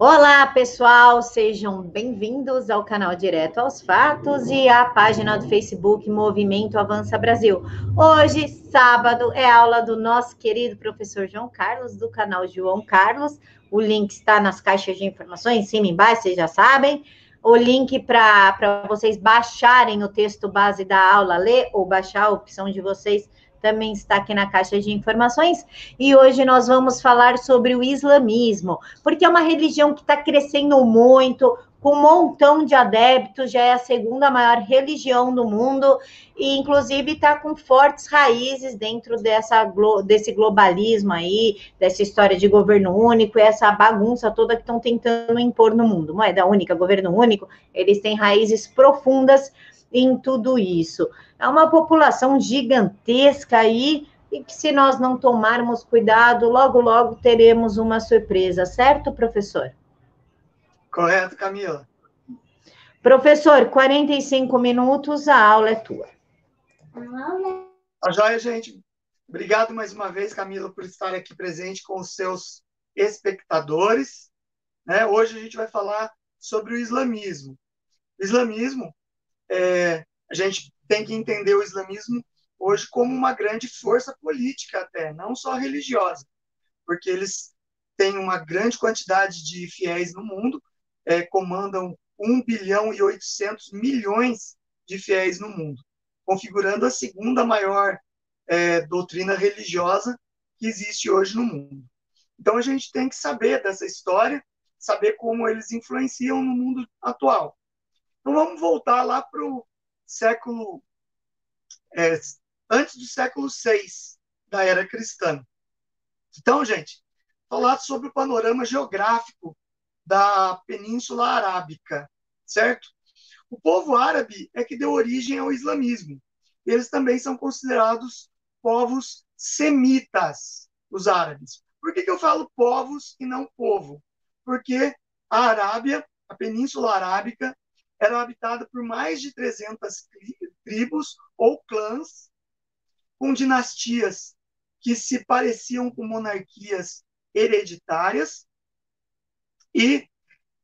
Olá, pessoal, sejam bem-vindos ao canal Direto aos Fatos e à página do Facebook Movimento Avança Brasil. Hoje, sábado, é aula do nosso querido professor João Carlos, do canal João Carlos. O link está nas caixas de informações, em cima e embaixo, vocês já sabem. O link para vocês baixarem o texto base da aula, ler ou baixar, a opção de vocês também está aqui na caixa de informações. E hoje nós vamos falar sobre o islamismo, porque é uma religião que está crescendo muito, com um montão de adeptos, já é a segunda maior religião do mundo, e inclusive está com fortes raízes dentro dessa, desse globalismo aí, dessa história de governo único, essa bagunça toda que estão tentando impor no mundo. Moeda única, governo único, eles têm raízes profundas em tudo isso. É uma população gigantesca aí e que se nós não tomarmos cuidado, logo, logo teremos uma surpresa, certo, professor? Correto, Camila. Professor, 45 minutos, a aula é tua. A joia, gente. Obrigado mais uma vez, Camila, por estar aqui presente com os seus espectadores. Né? Hoje a gente vai falar sobre o islamismo. O islamismo é, a gente tem que entender o islamismo hoje como uma grande força política até, não só religiosa, porque eles têm uma grande quantidade de fiéis no mundo, é, comandam 1 bilhão e 800 milhões de fiéis no mundo, configurando a segunda maior é, doutrina religiosa que existe hoje no mundo. Então a gente tem que saber dessa história, saber como eles influenciam no mundo atual. Então vamos voltar lá para o século é, antes do século VI da era cristã. Então, gente, falar sobre o panorama geográfico da Península Arábica, certo? O povo árabe é que deu origem ao islamismo. Eles também são considerados povos semitas, os árabes. Por que, que eu falo povos e não povo? Porque a Arábia, a Península Arábica, era habitada por mais de 300 tribos ou clãs com dinastias que se pareciam com monarquias hereditárias e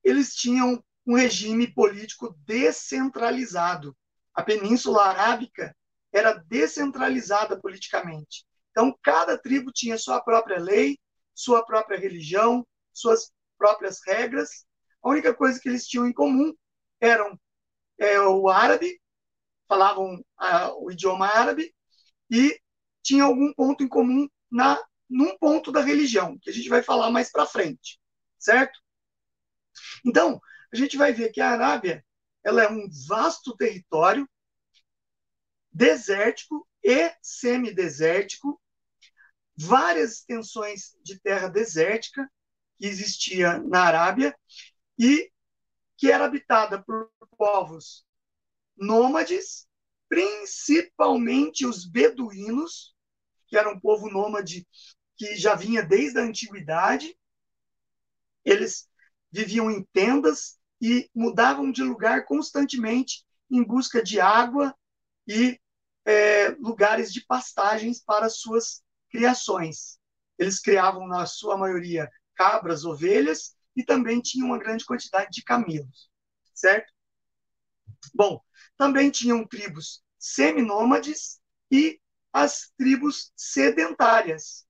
eles tinham um regime político descentralizado. A Península Arábica era descentralizada politicamente. Então, cada tribo tinha sua própria lei, sua própria religião, suas próprias regras. A única coisa que eles tinham em comum eram é, o árabe, falavam a, o idioma árabe, e tinha algum ponto em comum na num ponto da religião, que a gente vai falar mais para frente, certo? Então, a gente vai ver que a Arábia ela é um vasto território desértico e semidesértico, várias extensões de terra desértica que existia na Arábia e que era habitada por povos nômades, principalmente os beduínos, que era um povo nômade que já vinha desde a antiguidade. Eles viviam em tendas e mudavam de lugar constantemente em busca de água e é, lugares de pastagens para suas criações. Eles criavam, na sua maioria, cabras, ovelhas e também tinham uma grande quantidade de camelos, certo? Bom, também tinham tribos seminômades e as tribos sedentárias.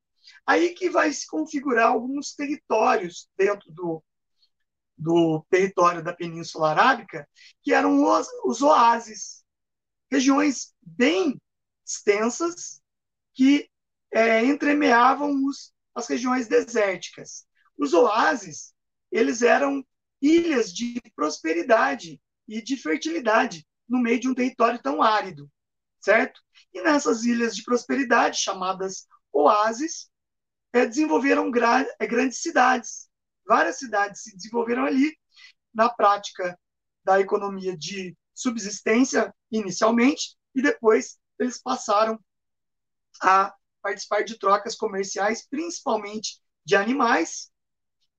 Aí que vai se configurar alguns territórios dentro do, do território da Península Arábica, que eram os, os oásis, regiões bem extensas que é, entremeavam os, as regiões desérticas. Os oásis, eles eram ilhas de prosperidade e de fertilidade no meio de um território tão árido, certo? E nessas ilhas de prosperidade, chamadas oásis, é, desenvolveram gra é, grandes cidades. Várias cidades se desenvolveram ali na prática da economia de subsistência inicialmente e depois eles passaram a participar de trocas comerciais, principalmente de animais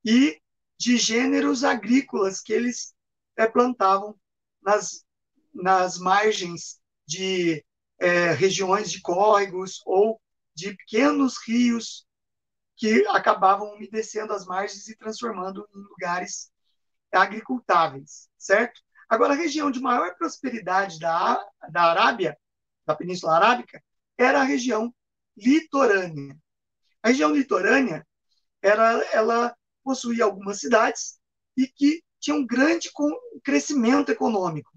e de gêneros agrícolas que eles é, plantavam nas, nas margens de é, regiões de córregos ou de pequenos rios que acabavam umedecendo as margens e transformando em lugares agricultáveis, certo? Agora, a região de maior prosperidade da, da Arábia, da Península Arábica, era a região litorânea. A região litorânea era, ela possuía algumas cidades e que tinham um grande crescimento econômico.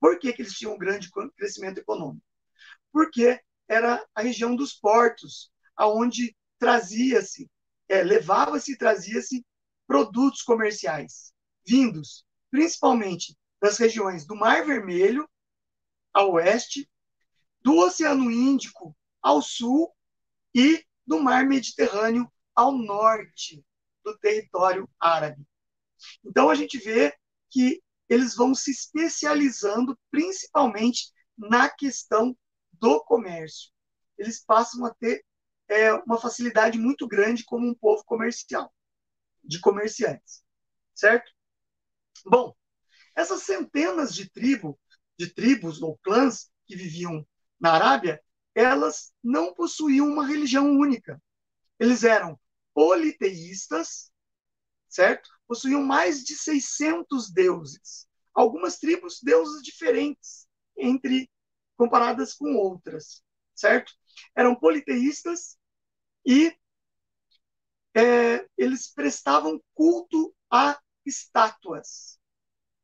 Por que, que eles tinham um grande crescimento econômico? Porque era a região dos portos, aonde trazia-se, é, levava-se e trazia-se produtos comerciais vindos principalmente das regiões do Mar Vermelho ao oeste, do Oceano Índico ao sul e do Mar Mediterrâneo ao norte do território árabe. Então a gente vê que eles vão se especializando principalmente na questão do comércio. Eles passam a ter é, uma facilidade muito grande como um povo comercial, de comerciantes, certo? Bom, essas centenas de tribos, de tribos ou clãs que viviam na Arábia, elas não possuíam uma religião única. Eles eram politeístas, certo? Possuíam mais de 600 deuses. Algumas tribos, deuses diferentes entre comparadas com outras, certo? Eram politeístas e é, eles prestavam culto a estátuas,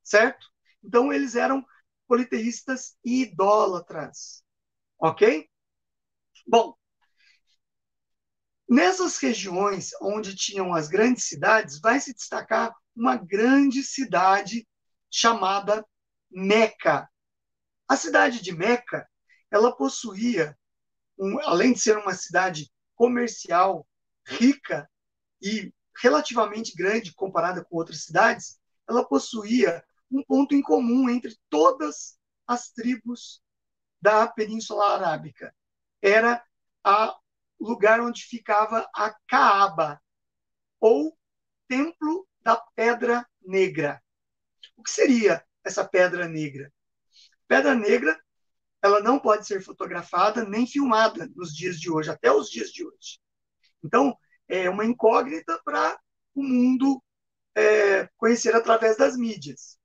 certo? Então eles eram politeístas e idólatras, ok? Bom, nessas regiões onde tinham as grandes cidades, vai se destacar uma grande cidade chamada Meca. A cidade de Meca, ela possuía, um, além de ser uma cidade comercial rica e relativamente grande comparada com outras cidades, ela possuía um ponto em comum entre todas as tribos da Península Arábica. Era o lugar onde ficava a Caaba, ou Templo da Pedra Negra. O que seria essa Pedra Negra? Pedra Negra, ela não pode ser fotografada nem filmada nos dias de hoje, até os dias de hoje. Então, é uma incógnita para o mundo é, conhecer através das mídias.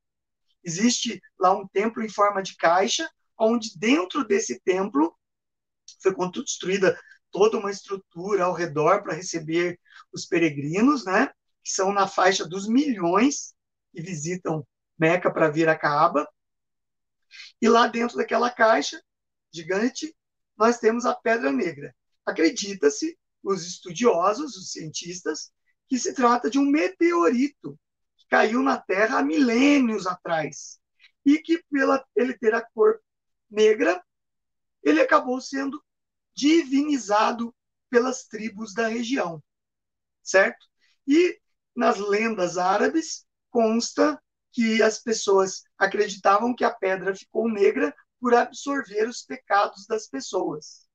Existe lá um templo em forma de caixa, onde dentro desse templo foi construída toda uma estrutura ao redor para receber os peregrinos, né? Que são na faixa dos milhões que visitam Meca para vir a Caaba. E lá dentro daquela caixa gigante, nós temos a Pedra Negra. Acredita-se os estudiosos, os cientistas, que se trata de um meteorito que caiu na Terra há milênios atrás e que, pela ele ter a cor negra, ele acabou sendo divinizado pelas tribos da região, certo? E nas lendas árabes consta que as pessoas acreditavam que a pedra ficou negra por absorver os pecados das pessoas.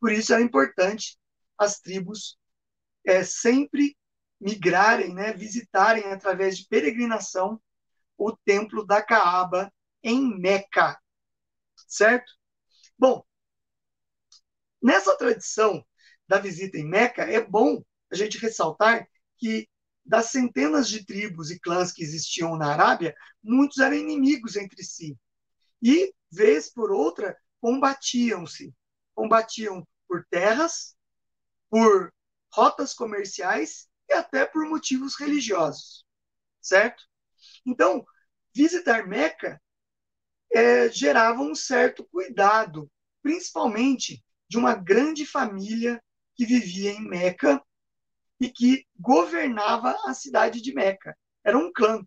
Por isso era importante as tribos é, sempre migrarem, né, visitarem através de peregrinação o templo da Caaba em Meca, certo? Bom, nessa tradição da visita em Meca, é bom a gente ressaltar que das centenas de tribos e clãs que existiam na Arábia, muitos eram inimigos entre si. E, vez por outra, combatiam-se. Combatiam por terras, por rotas comerciais e até por motivos religiosos, certo? Então, visitar Meca é, gerava um certo cuidado, principalmente de uma grande família que vivia em Meca e que governava a cidade de Meca. Era um clã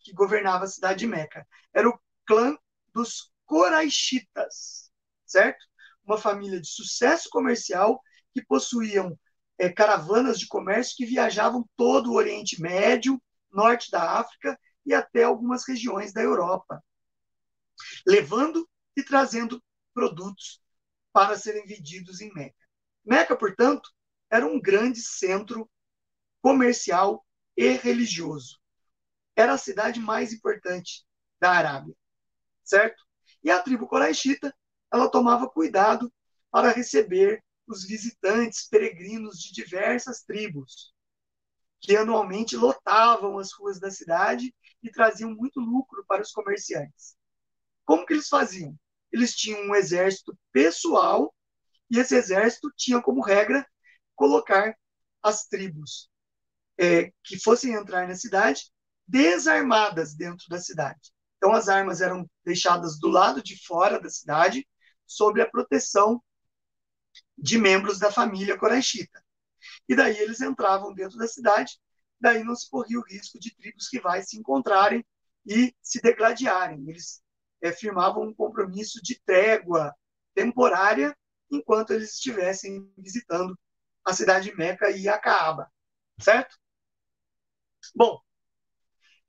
que governava a cidade de Meca. Era o clã dos Coraixitas, certo? Uma família de sucesso comercial que possuíam é, caravanas de comércio que viajavam todo o Oriente Médio, norte da África e até algumas regiões da Europa, levando e trazendo produtos para serem vendidos em Meca. Meca, portanto, era um grande centro comercial e religioso. Era a cidade mais importante da Arábia, certo? E a tribo coraixita, ela tomava cuidado para receber os visitantes peregrinos de diversas tribos, que anualmente lotavam as ruas da cidade e traziam muito lucro para os comerciantes. Como que eles faziam? Eles tinham um exército pessoal e esse exército tinha como regra colocar as tribos é, que fossem entrar na cidade desarmadas dentro da cidade. Então as armas eram deixadas do lado de fora da cidade, sob a proteção de membros da família Coraixita. E daí eles entravam dentro da cidade, daí não se corria o risco de tribos rivais se encontrarem e se degladiarem. Eles é, firmavam um compromisso de trégua temporária enquanto eles estivessem visitando a cidade de Meca e Acaaba, certo? Bom,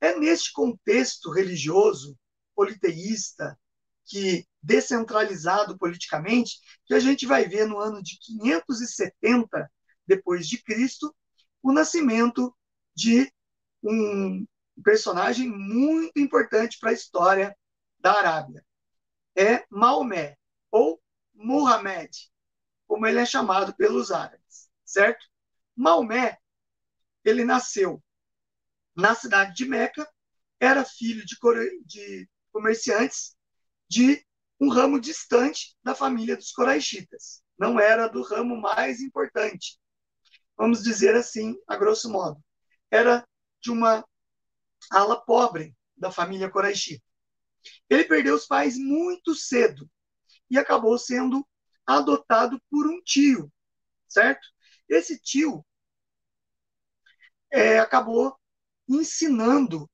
é neste contexto religioso, politeísta, que descentralizado politicamente, que a gente vai ver no ano de 570 depois de Cristo o nascimento de um personagem muito importante para a história da Arábia. É Maomé, ou Muhammad, como ele é chamado pelos árabes, certo? Maomé, ele nasceu na cidade de Meca, era filho de, de comerciantes de um ramo distante da família dos Coraixitas. Não era do ramo mais importante. Vamos dizer assim, a grosso modo. Era de uma ala pobre da família Coraichita. Ele perdeu os pais muito cedo e acabou sendo adotado por um tio, certo? Esse tio é, acabou ensinando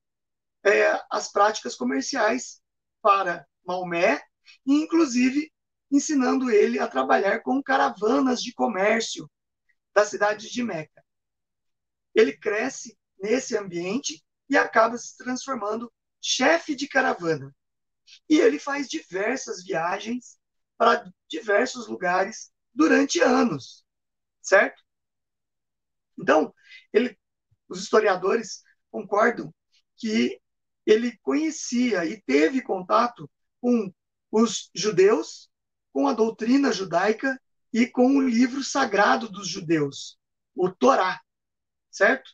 é, as práticas comerciais para Maomé, e inclusive ensinando ele a trabalhar com caravanas de comércio da cidade de Meca. Ele cresce nesse ambiente e acaba se transformando chefe de caravana. E ele faz diversas viagens para diversos lugares durante anos, certo? Então, ele, os historiadores concordam que ele conhecia e teve contato com os judeus, com a doutrina judaica e com o livro sagrado dos judeus, o Torá, certo?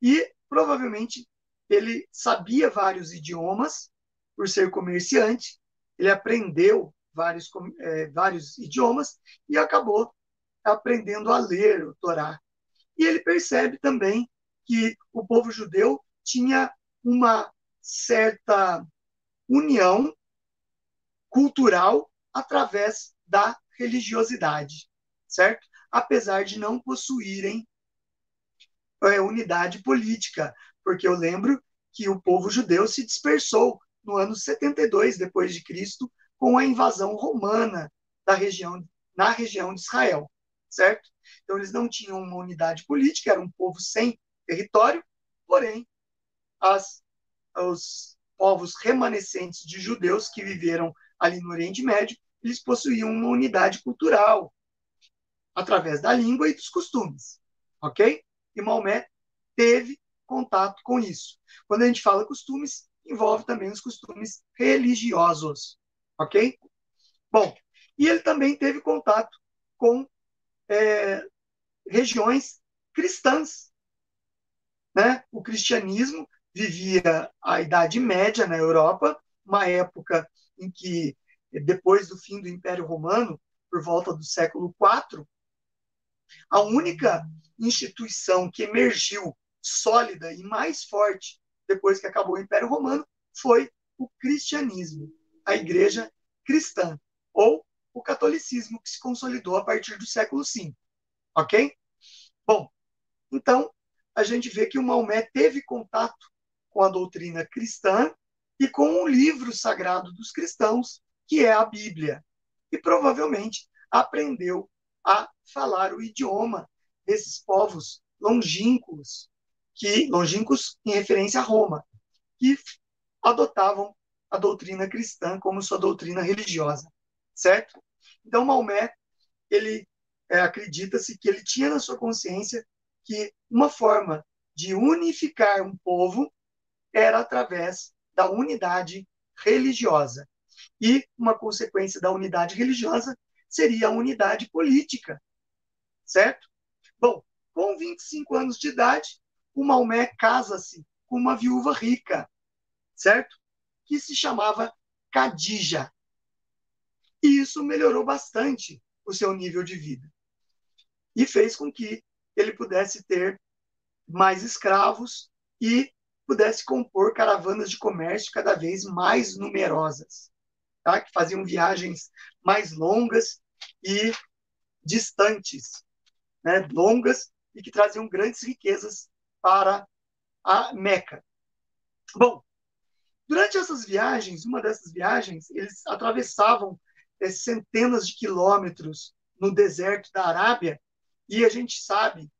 E provavelmente ele sabia vários idiomas por ser comerciante, ele aprendeu vários, é, vários idiomas e acabou aprendendo a ler o Torá. E ele percebe também que o povo judeu tinha uma certa união cultural através da religiosidade, certo? Apesar de não possuírem é, unidade política, porque eu lembro que o povo judeu se dispersou no ano 72 depois de Cristo com a invasão romana da região na região de Israel, certo? Então eles não tinham uma unidade política, era um povo sem território, porém as, os povos remanescentes de judeus que viveram ali no Oriente Médio, eles possuíam uma unidade cultural através da língua e dos costumes, ok? E Maomé teve contato com isso. Quando a gente fala costumes, envolve também os costumes religiosos, ok? Bom, e ele também teve contato com é, regiões cristãs, né? O cristianismo vivia a Idade Média na Europa, uma época em que, depois do fim do Império Romano, por volta do século IV, a única instituição que emergiu sólida e mais forte depois que acabou o Império Romano foi o cristianismo, a igreja cristã, ou o catolicismo que se consolidou a partir do século V. Ok? Bom, então a gente vê que o Maomé teve contato com a doutrina cristã e com o livro sagrado dos cristãos, que é a Bíblia. E provavelmente aprendeu a falar o idioma desses povos longínquos, que longínquos em referência a Roma, que adotavam a doutrina cristã como sua doutrina religiosa, certo? Então Maomé, ele é, acredita-se que ele tinha na sua consciência que uma forma de unificar um povo era através da unidade religiosa. E uma consequência da unidade religiosa seria a unidade política, certo? Bom, com 25 anos de idade, o Maomé casa-se com uma viúva rica, certo? Que se chamava Khadija. E isso melhorou bastante o seu nível de vida. E fez com que ele pudesse ter mais escravos e pudesse compor caravanas de comércio cada vez mais numerosas, tá? que faziam viagens mais longas e distantes, né? longas e que traziam grandes riquezas para a Meca. Bom, durante essas viagens, uma dessas viagens, eles atravessavam é, centenas de quilômetros no deserto da Arábia e a gente sabe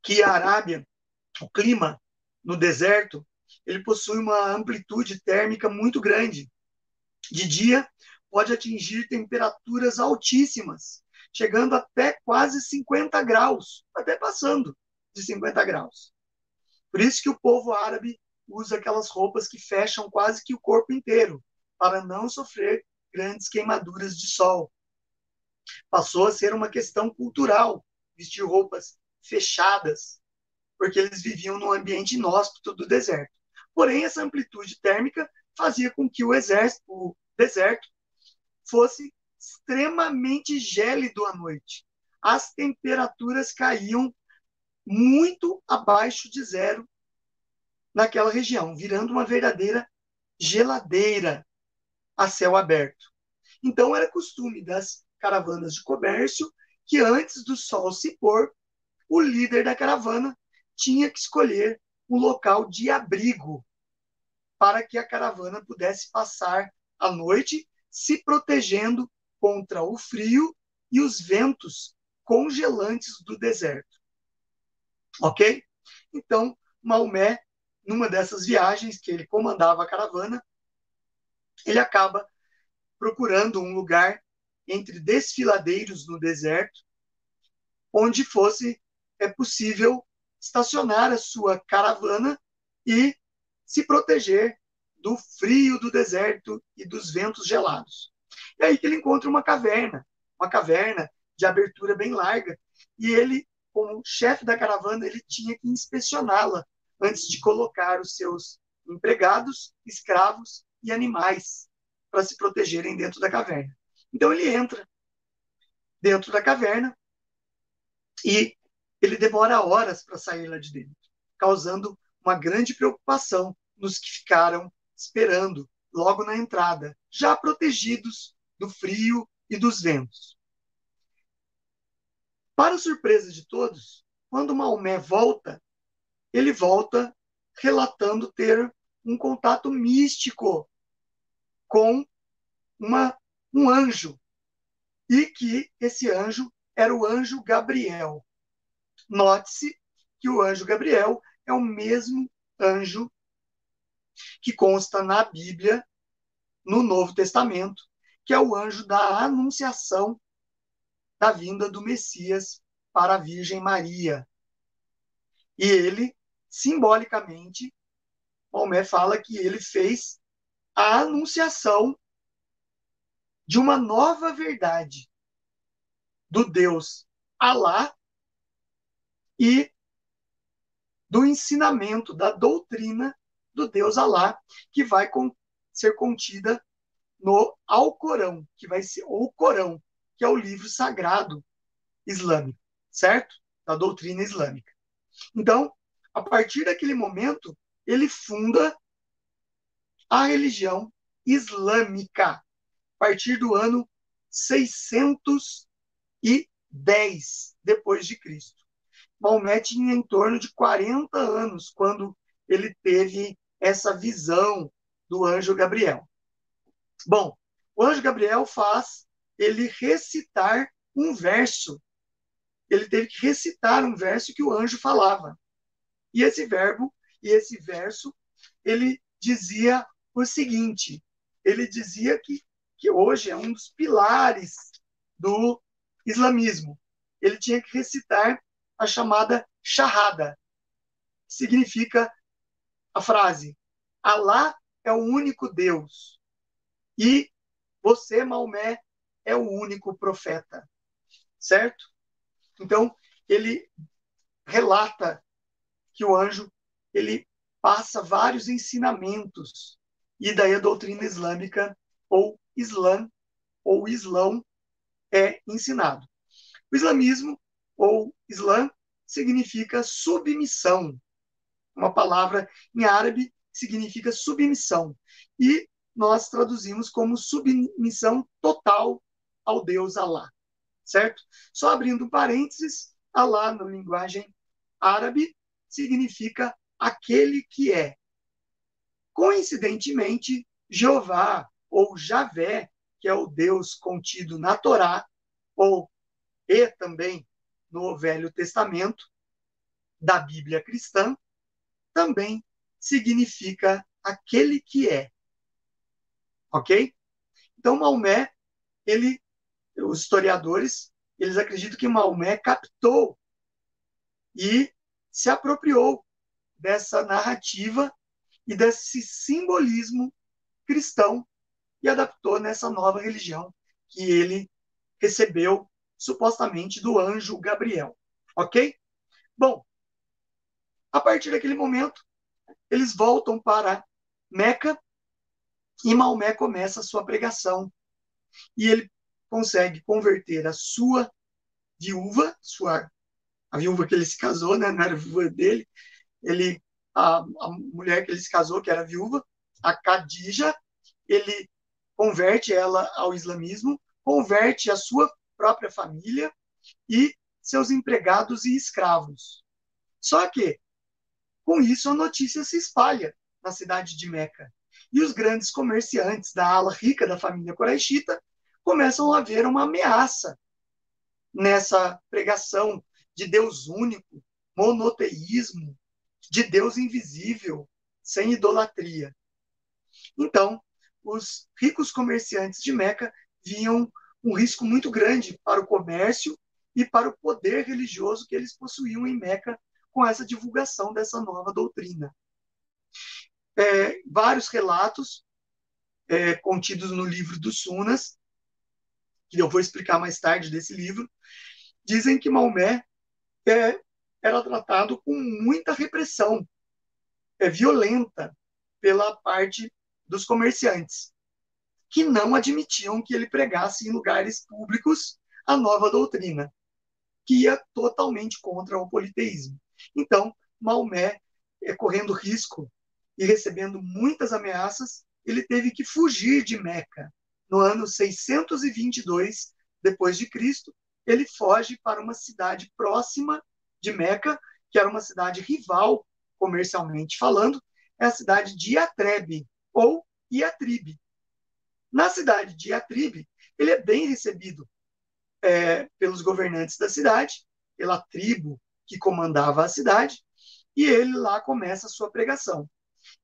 que a Arábia, o clima no deserto, ele possui uma amplitude térmica muito grande. De dia, pode atingir temperaturas altíssimas, chegando até quase 50 graus, até passando de 50 graus. Por isso que o povo árabe usa aquelas roupas que fecham quase que o corpo inteiro, para não sofrer grandes queimaduras de sol. Passou a ser uma questão cultural vestir roupas fechadas, porque eles viviam num ambiente inóspito do deserto. Porém, essa amplitude térmica fazia com que o, exército, o deserto fosse extremamente gélido à noite. As temperaturas caíam muito abaixo de zero naquela região, virando uma verdadeira geladeira a céu aberto. Então, era costume das caravanas de comércio que antes do sol se pôr, o líder da caravana tinha que escolher um local de abrigo para que a caravana pudesse passar a noite se protegendo contra o frio e os ventos congelantes do deserto. Ok? Então, Maomé, numa dessas viagens que ele comandava a caravana, ele acaba procurando um lugar entre desfiladeiros no deserto, onde fosse é possível estacionar a sua caravana e se proteger do frio do deserto e dos ventos gelados. É aí que ele encontra uma caverna, uma caverna de abertura bem larga, e ele, como chefe da caravana, ele tinha que inspecioná-la antes de colocar os seus empregados, escravos e animais para se protegerem dentro da caverna. Então ele entra dentro da caverna e ele demora horas para sair lá de dentro, causando uma grande preocupação nos que ficaram esperando logo na entrada, já protegidos do frio e dos ventos. Para surpresa de todos, quando Maomé volta, ele volta relatando ter um contato místico com uma, um anjo, e que esse anjo era o anjo Gabriel. Note-se que o anjo Gabriel é o mesmo anjo que consta na Bíblia, no Novo Testamento, que é o anjo da anunciação da vinda do Messias para a Virgem Maria. E ele, simbolicamente, Maomé fala que ele fez a anunciação de uma nova verdade do Deus Alá e do ensinamento, da doutrina do Deus Alá, que vai ser contida no Alcorão, que vai ser o Corão, que é o livro sagrado islâmico, certo? Da doutrina islâmica. Então, a partir daquele momento, ele funda a religião islâmica, a partir do ano 610 depois de Cristo. Maomé tinha em torno de 40 anos quando ele teve essa visão do anjo Gabriel. Bom, o anjo Gabriel faz ele recitar um verso. Ele teve que recitar um verso que o anjo falava. E esse verbo e esse verso, ele dizia o seguinte: ele dizia que, que hoje é um dos pilares do islamismo. Ele tinha que recitar a chamada Shahada. Significa a frase: Alá é o único Deus e você, Maomé, é o único profeta. certo? Então, ele relata que o anjo ele passa vários ensinamentos e daí a doutrina islâmica ou Islã ou Islão é ensinado. O islamismo ou Islã significa submissão. Uma palavra em árabe significa submissão. E nós traduzimos como submissão total ao Deus Alá. Certo? Só abrindo parênteses, Alá, na linguagem árabe, significa aquele que é. Coincidentemente, Jeová ou Javé, que é o Deus contido na Torá, ou e também no Velho Testamento da Bíblia cristã, também significa aquele que é. Ok? Então, Maomé, ele, os historiadores, eles acreditam que Maomé captou e se apropriou dessa narrativa e desse simbolismo cristão e adaptou nessa nova religião que ele recebeu supostamente do anjo Gabriel. Ok? Bom, a partir daquele momento, eles voltam para Meca e Maomé começa a sua pregação. E ele consegue converter a sua viúva, sua, a viúva que ele se casou, né, não era viúva dele, ele, a, a mulher que ele se casou, que era viúva, a Khadija, ele converte ela ao islamismo, converte a sua própria família e seus empregados e escravos. Só que, com isso, a notícia se espalha na cidade de Meca. E os grandes comerciantes da ala rica da família Quraishita começam a ver uma ameaça nessa pregação de Deus único, monoteísmo, de Deus invisível, sem idolatria. Então, os ricos comerciantes de Meca viam um risco muito grande para o comércio e para o poder religioso que eles possuíam em Meca com essa divulgação dessa nova doutrina. É, vários relatos é, contidos no livro dos Sunas, que eu vou explicar mais tarde desse livro, dizem que Maomé é, era tratado com muita repressão, é violenta pela parte dos comerciantes que não admitiam que ele pregasse em lugares públicos a nova doutrina, que ia totalmente contra o politeísmo. Então, Maomé, é, correndo risco e recebendo muitas ameaças, ele teve que fugir de Meca. No ano 622 depois de Cristo, ele foge para uma cidade próxima de Meca, que era uma cidade rival comercialmente falando, é a cidade de Iatrebe ou Iatribe, na cidade de Atribe, ele é bem recebido é, pelos governantes da cidade, pela tribo que comandava a cidade, e ele lá começa a sua pregação.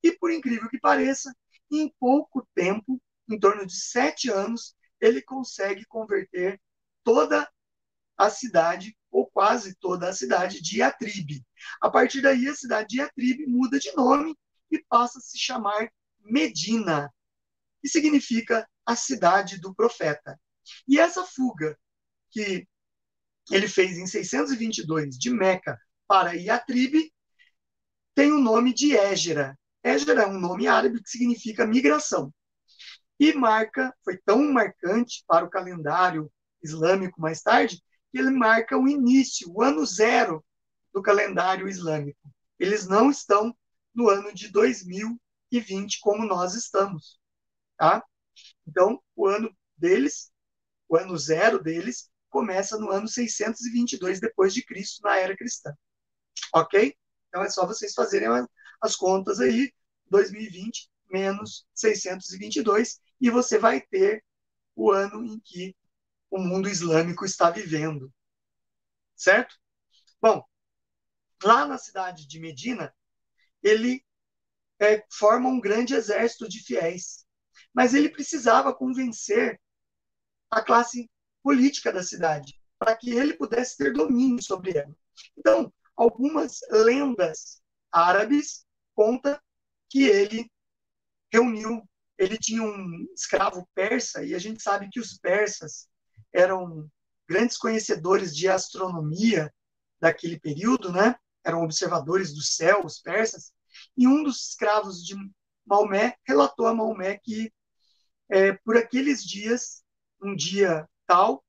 E por incrível que pareça, em pouco tempo, em torno de sete anos, ele consegue converter toda a cidade, ou quase toda a cidade de Atribe. A partir daí, a cidade de Atribe muda de nome e passa a se chamar Medina, que significa a cidade do profeta. E essa fuga que ele fez em 622 de Meca para Iatribe tem o nome de Égera. Égera é um nome árabe que significa migração. E marca, foi tão marcante para o calendário islâmico mais tarde, que ele marca o início, o ano zero do calendário islâmico. Eles não estão no ano de 2020 como nós estamos. Tá? Então, o ano deles, o ano zero deles, começa no ano 622 depois de Cristo, na era cristã. Ok? Então é só vocês fazerem as contas aí, 2020 menos 622, e você vai ter o ano em que o mundo islâmico está vivendo. Certo? Bom, lá na cidade de Medina, ele é, forma um grande exército de fiéis mas ele precisava convencer a classe política da cidade para que ele pudesse ter domínio sobre ela. Então, algumas lendas árabes contam que ele reuniu, ele tinha um escravo persa e a gente sabe que os persas eram grandes conhecedores de astronomia daquele período, né? Eram observadores do céu, os persas. E um dos escravos de Maomé relatou a Maomé que é, por aqueles dias, um dia tal,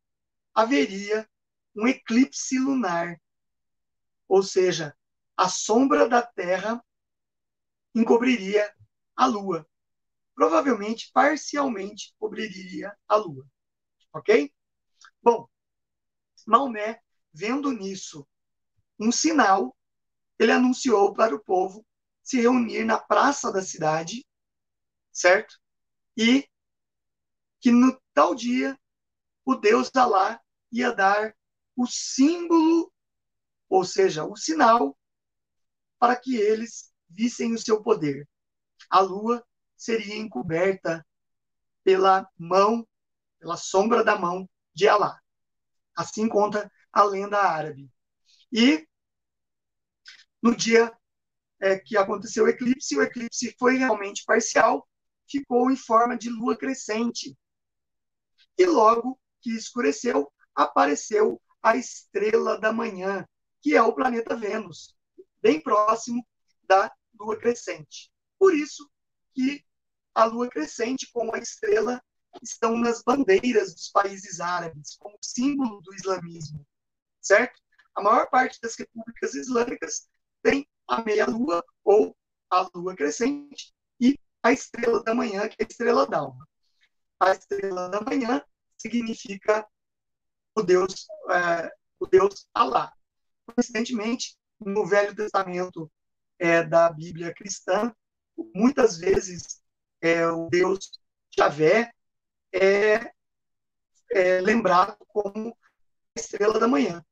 haveria um eclipse lunar, ou seja, a sombra da Terra encobriria a Lua. Provavelmente, parcialmente, cobriria a Lua. Ok? Bom, Maomé, vendo nisso um sinal, ele anunciou para o povo se reunir na praça da cidade, certo? E que no tal dia o Deus Alá ia dar o símbolo, ou seja, o sinal, para que eles vissem o seu poder. A lua seria encoberta pela mão, pela sombra da mão de Alá. Assim conta a lenda árabe. E no dia é, que aconteceu o eclipse, o eclipse foi realmente parcial, ficou em forma de lua crescente. E logo que escureceu, apareceu a estrela da manhã, que é o planeta Vênus, bem próximo da lua crescente. Por isso que a lua crescente com a estrela estão nas bandeiras dos países árabes, como símbolo do islamismo, certo? A maior parte das repúblicas islâmicas tem a meia-lua ou a lua crescente e a estrela da manhã, que é a estrela d'alma. A estrela da manhã significa o Deus, é, o Deus Alá. Coincidentemente, no Velho Testamento é, da Bíblia cristã, muitas vezes é, o Deus Javé é, é lembrado como a estrela da manhã.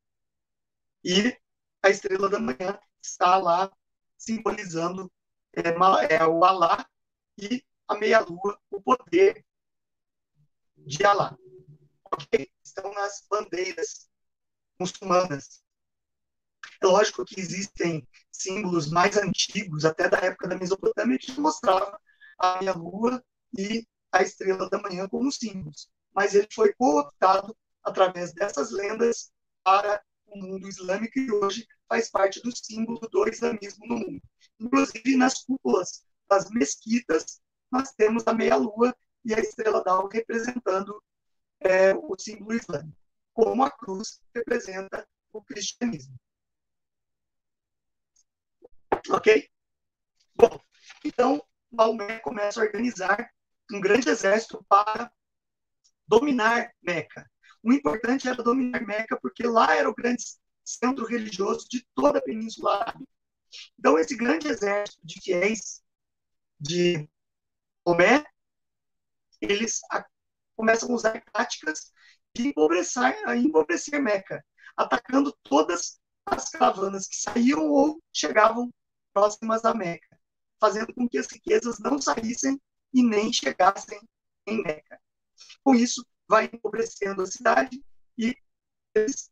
E a estrela da manhã está lá simbolizando é, é, o Alá e a meia-lua, o poder de Alá. Estão nas bandeiras muçulmanas. É lógico que existem símbolos mais antigos, até da época da Mesopotâmia, que mostravam a meia-lua e a estrela da manhã como símbolos. Mas ele foi cooptado através dessas lendas para o mundo islâmico e hoje faz parte do símbolo do islamismo no mundo. Inclusive, nas cúpulas das mesquitas, nós temos a meia-lua e a estrela d'alva representando é, o símbolo islâmico, como a cruz representa o cristianismo. Ok? Bom, então, Maomé começa a organizar um grande exército para dominar Meca. O importante era dominar Meca, porque lá era o grande centro religioso de toda a Península Arábica. Então, esse grande exército de fiéis de Maomé, eles começam a usar táticas de empobrecer, empobrecer Meca, atacando todas as caravanas que saíam ou chegavam próximas a Meca, fazendo com que as riquezas não saíssem e nem chegassem em Meca. Com isso, vai empobrecendo a cidade e eles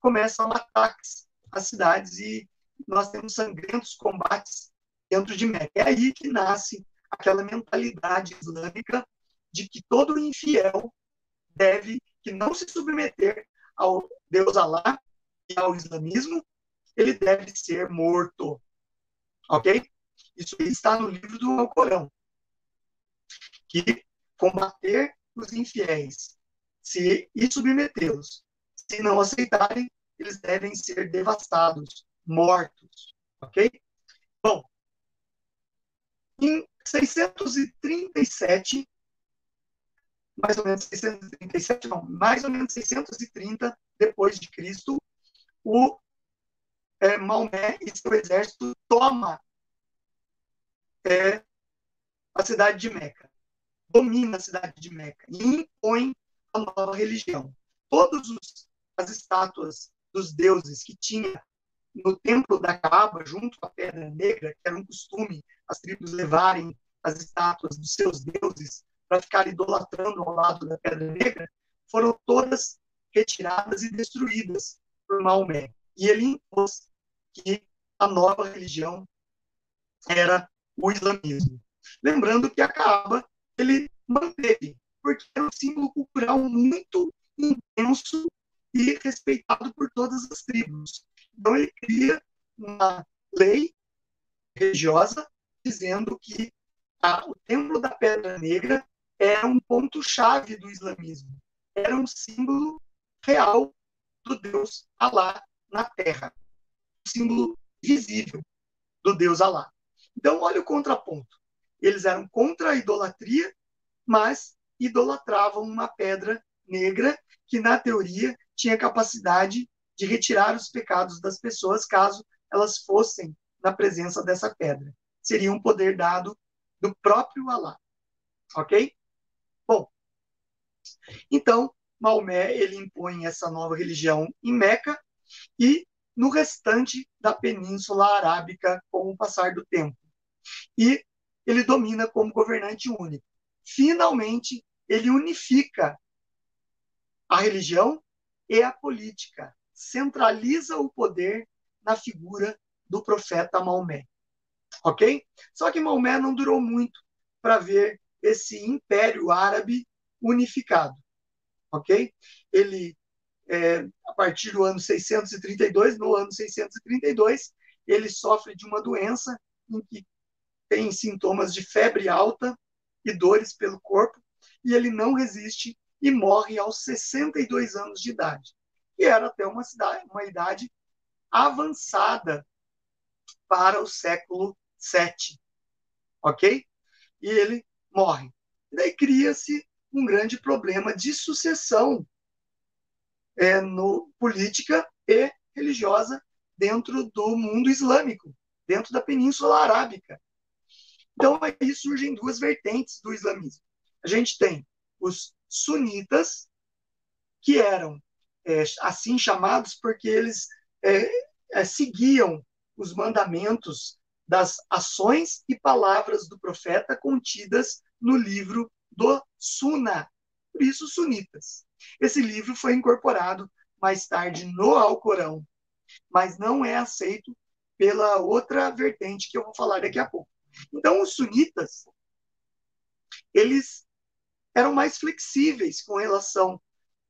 começam ataques às cidades e nós temos sangrentos combates dentro de Meca. É aí que nasce aquela mentalidade islâmica de que todo infiel deve que não se submeter ao Deus Alá e ao islamismo, ele deve ser morto. Ok? Isso está no livro do Alcorão. Que combater os infiéis se, e submetê-los. Se não aceitarem, eles devem ser devastados, mortos. Ok? Bom, em 637, mais ou menos 637, não, mais ou menos 630 depois de Cristo, o é, Maomé e seu exército toma é, a cidade de Meca domina a cidade de Meca e impõe a nova religião. Todas as estátuas dos deuses que tinha no templo da Kaaba, junto a Pedra Negra, que era um costume as tribos levarem as estátuas dos seus deuses para ficar idolatrando ao lado da Pedra Negra, foram todas retiradas e destruídas por Maomé. E ele impôs que a nova religião era o islamismo. Lembrando que a Kaaba ele manteve, porque é um símbolo cultural muito intenso e respeitado por todas as tribos. Então ele cria uma lei religiosa dizendo que a, o Templo da Pedra Negra era um ponto-chave do islamismo, era um símbolo real do Deus Alá na Terra, um símbolo visível do Deus Alá. Então, olha o contraponto. Eles eram contra a idolatria, mas idolatravam uma pedra negra que, na teoria, tinha capacidade de retirar os pecados das pessoas caso elas fossem na presença dessa pedra. Seria um poder dado do próprio Alá. Ok? Bom, então, Maomé ele impõe essa nova religião em Meca e no restante da Península Arábica com o passar do tempo. E ele domina como governante único. Finalmente, ele unifica a religião e a política, centraliza o poder na figura do profeta Maomé. Ok? Só que Maomé não durou muito para ver esse império árabe unificado. Ok? Ele é, a partir do ano 632, no ano 632, ele sofre de uma doença em que tem sintomas de febre alta e dores pelo corpo, e ele não resiste e morre aos 62 anos de idade. E era até uma, cidade, uma idade avançada para o século VII. Ok? E ele morre. E daí cria-se um grande problema de sucessão é, no política e religiosa dentro do mundo islâmico, dentro da Península Arábica. Então, aí surgem duas vertentes do islamismo. A gente tem os sunitas, que eram é, assim chamados porque eles é, é, seguiam os mandamentos das ações e palavras do profeta contidas no livro do Sunna, por isso sunitas. Esse livro foi incorporado mais tarde no Alcorão, mas não é aceito pela outra vertente que eu vou falar daqui a pouco. Então, os sunitas, eles eram mais flexíveis com relação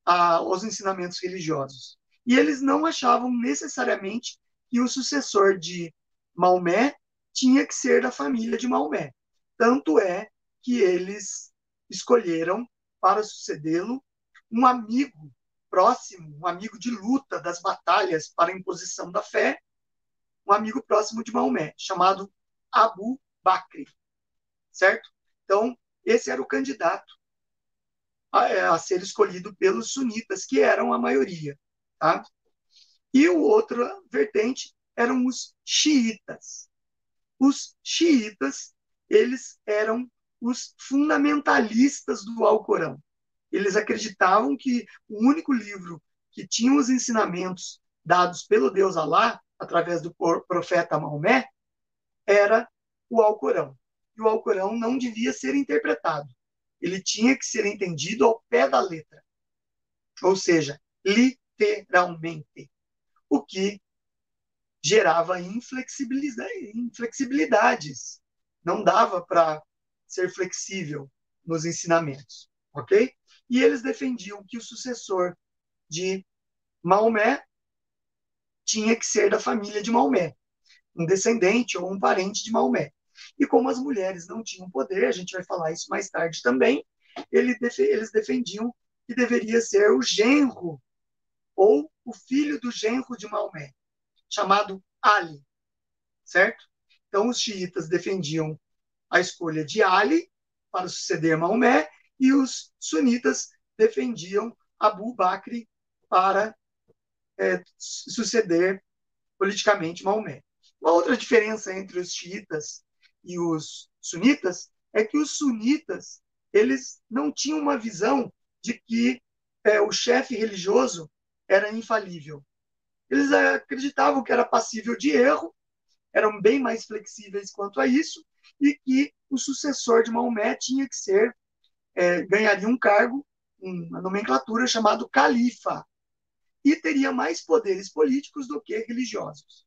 a, aos ensinamentos religiosos. E eles não achavam necessariamente que o sucessor de Maomé tinha que ser da família de Maomé. Tanto é que eles escolheram para sucedê-lo um amigo próximo, um amigo de luta das batalhas para a imposição da fé, um amigo próximo de Maomé, chamado Abu Bakr, certo? Então, esse era o candidato a, é, a ser escolhido pelos sunitas, que eram a maioria, tá? E o outra vertente eram os xiitas. Os xiitas, eles eram os fundamentalistas do Alcorão. Eles acreditavam que o único livro que tinha os ensinamentos dados pelo Deus Alá, através do profeta Maomé, era o Alcorão. E o Alcorão não devia ser interpretado. Ele tinha que ser entendido ao pé da letra. Ou seja, literalmente. O que gerava inflexibilidades. Não dava para ser flexível nos ensinamentos, ok? E eles defendiam que o sucessor de Maomé tinha que ser da família de Maomé, um descendente ou um parente de Maomé. E como as mulheres não tinham poder, a gente vai falar isso mais tarde também, eles defendiam que deveria ser o genro ou o filho do genro de Maomé, chamado Ali, certo? Então os xiitas defendiam a escolha de Ali para suceder Maomé e os sunitas defendiam Abu Bakr para é, suceder politicamente Maomé. Uma outra diferença entre os xiitas e os sunitas é que os sunitas eles não tinham uma visão de que é, o chefe religioso era infalível. Eles acreditavam que era passível de erro, eram bem mais flexíveis quanto a isso, e que o sucessor de Maomé tinha que ser é, ganharia um cargo, uma nomenclatura chamado califa, e teria mais poderes políticos do que religiosos.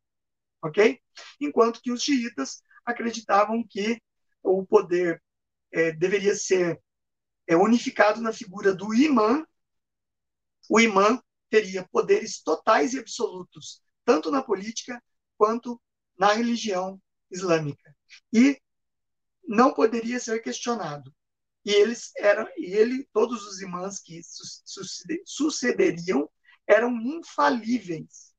Ok? Enquanto que os xiitas acreditavam que o poder é, deveria ser é, unificado na figura do imã. O imã teria poderes totais e absolutos, tanto na política quanto na religião islâmica. E não poderia ser questionado. E eles eram, e ele, todos os imãs que sucederiam eram infalíveis,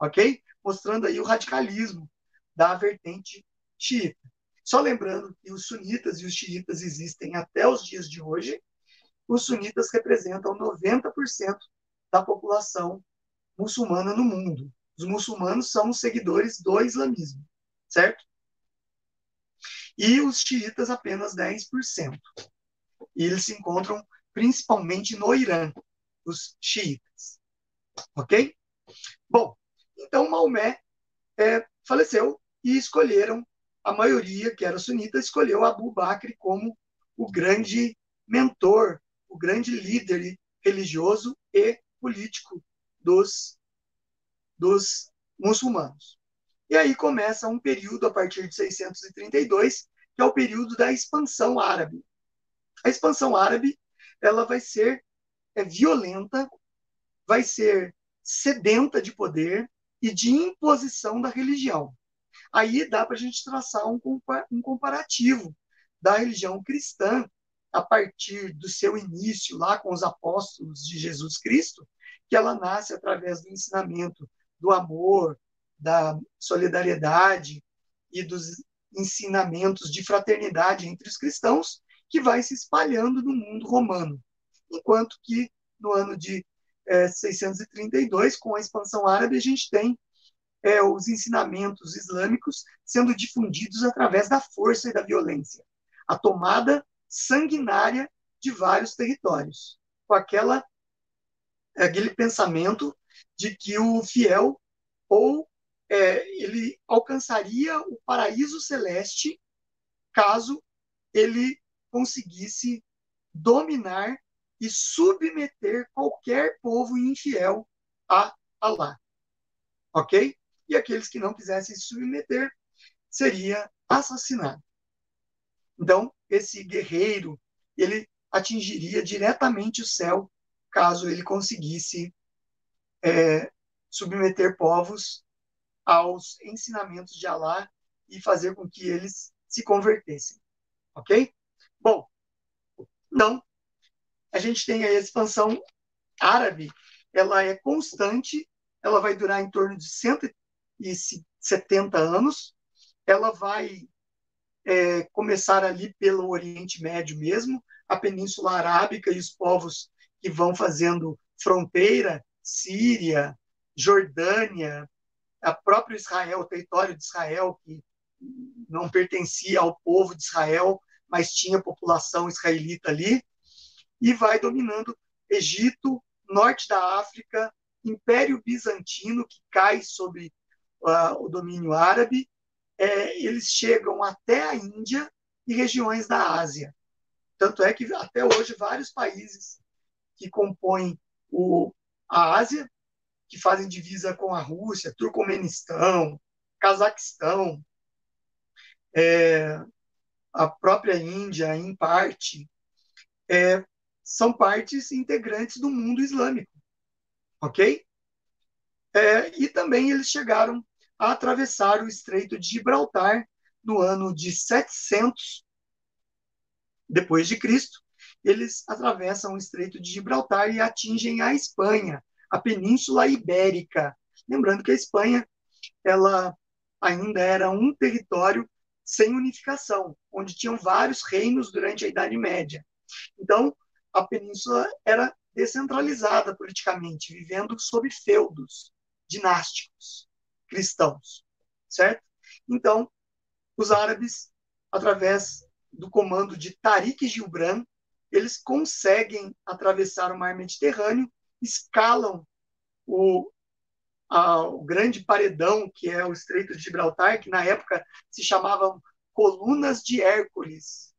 ok? Mostrando aí o radicalismo da vertente xiita. Só lembrando que os sunitas e os xiitas existem até os dias de hoje. Os sunitas representam 90% da população muçulmana no mundo. Os muçulmanos são os seguidores do islamismo, certo? E os xiitas apenas 10%. E eles se encontram principalmente no Irã, os xiitas. Ok? Bom, então Maomé é, faleceu e escolheram, a maioria, que era sunita, escolheu Abu Bakr como o grande mentor, o grande líder religioso e político dos, dos muçulmanos. E aí começa um período a partir de 632, que é o período da expansão árabe. A expansão árabe ela vai ser é, violenta, vai ser sedenta de poder e de imposição da religião. Aí dá para a gente traçar um, um comparativo da religião cristã a partir do seu início lá com os apóstolos de Jesus Cristo, que ela nasce através do ensinamento do amor, da solidariedade e dos ensinamentos de fraternidade entre os cristãos, que vai se espalhando no mundo romano. Enquanto que no ano de é, 632, com a expansão árabe, a gente tem é, os ensinamentos islâmicos sendo difundidos através da força e da violência. A tomada sanguinária de vários territórios, com aquela aquele pensamento de que o fiel ou é, ele alcançaria o paraíso celeste caso ele conseguisse dominar e submeter qualquer povo infiel a Allah. Ok? E aqueles que não quisessem se submeter seria assassinado. Então, esse guerreiro, ele atingiria diretamente o céu caso ele conseguisse é, submeter povos aos ensinamentos de Alá e fazer com que eles se convertessem. Ok? Bom, então, a gente tem a expansão árabe, ela é constante, ela vai durar em torno de 170 anos, ela vai é, começar ali pelo Oriente Médio mesmo, a Península Arábica e os povos que vão fazendo fronteira, Síria, Jordânia, a próprio Israel, o território de Israel, que não pertencia ao povo de Israel, mas tinha população israelita ali, e vai dominando Egito, norte da África, Império Bizantino, que cai sobre uh, o domínio árabe, é, eles chegam até a Índia e regiões da Ásia. Tanto é que até hoje vários países que compõem o, a Ásia que fazem divisa com a Rússia, Turcomenistão, Cazaquistão, é, a própria Índia, em parte, é, são partes integrantes do mundo islâmico, ok? É, e também eles chegaram a atravessar o Estreito de Gibraltar no ano de 700 depois de Cristo. Eles atravessam o Estreito de Gibraltar e atingem a Espanha, a Península Ibérica. Lembrando que a Espanha ela ainda era um território sem unificação, onde tinham vários reinos durante a Idade Média. Então, a península era descentralizada politicamente, vivendo sob feudos dinásticos cristãos, certo? Então, os árabes, através do comando de Tariq Gilbran, eles conseguem atravessar o mar Mediterrâneo escalam o, a, o grande paredão, que é o Estreito de Gibraltar, que na época se chamavam Colunas de Hércules.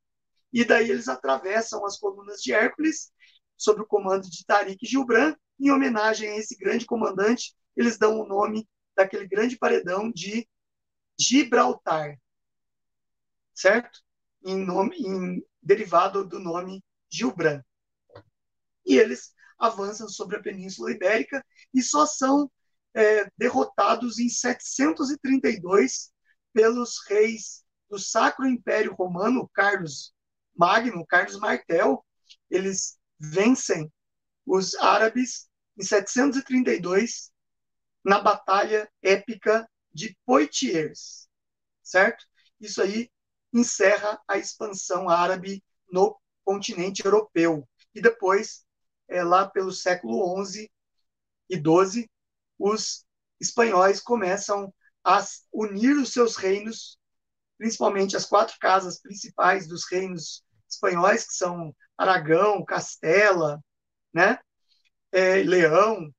E daí eles atravessam as Colunas de Hércules sob o comando de Tariq Gilbran, em homenagem a esse grande comandante, eles dão o nome daquele grande paredão de Gibraltar, certo? Em nome, em derivado do nome Gilbran. E eles avançam sobre a Península Ibérica e só são é, derrotados em 732 pelos reis do Sacro Império Romano, Carlos Magno, Carlos Martel. Eles vencem os árabes em 732 na batalha épica de Poitiers, certo? Isso aí encerra a expansão árabe no continente europeu. E depois, é, lá pelo século XI e XII, os espanhóis começam a unir os seus reinos, principalmente as quatro casas principais dos reinos espanhóis, que são Aragão, Castela, né? É, Leão,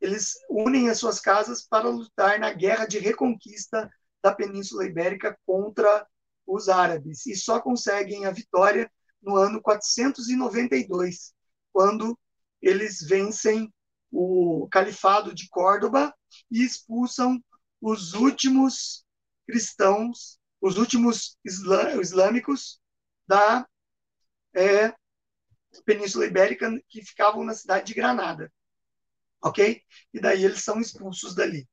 eles unem as suas casas para lutar na guerra de reconquista da Península Ibérica contra os árabes. E só conseguem a vitória no ano 492, quando eles vencem o Califado de Córdoba e expulsam os últimos cristãos, os últimos islâmicos da é, Península Ibérica que ficavam na cidade de Granada ok? E daí eles são expulsos dali.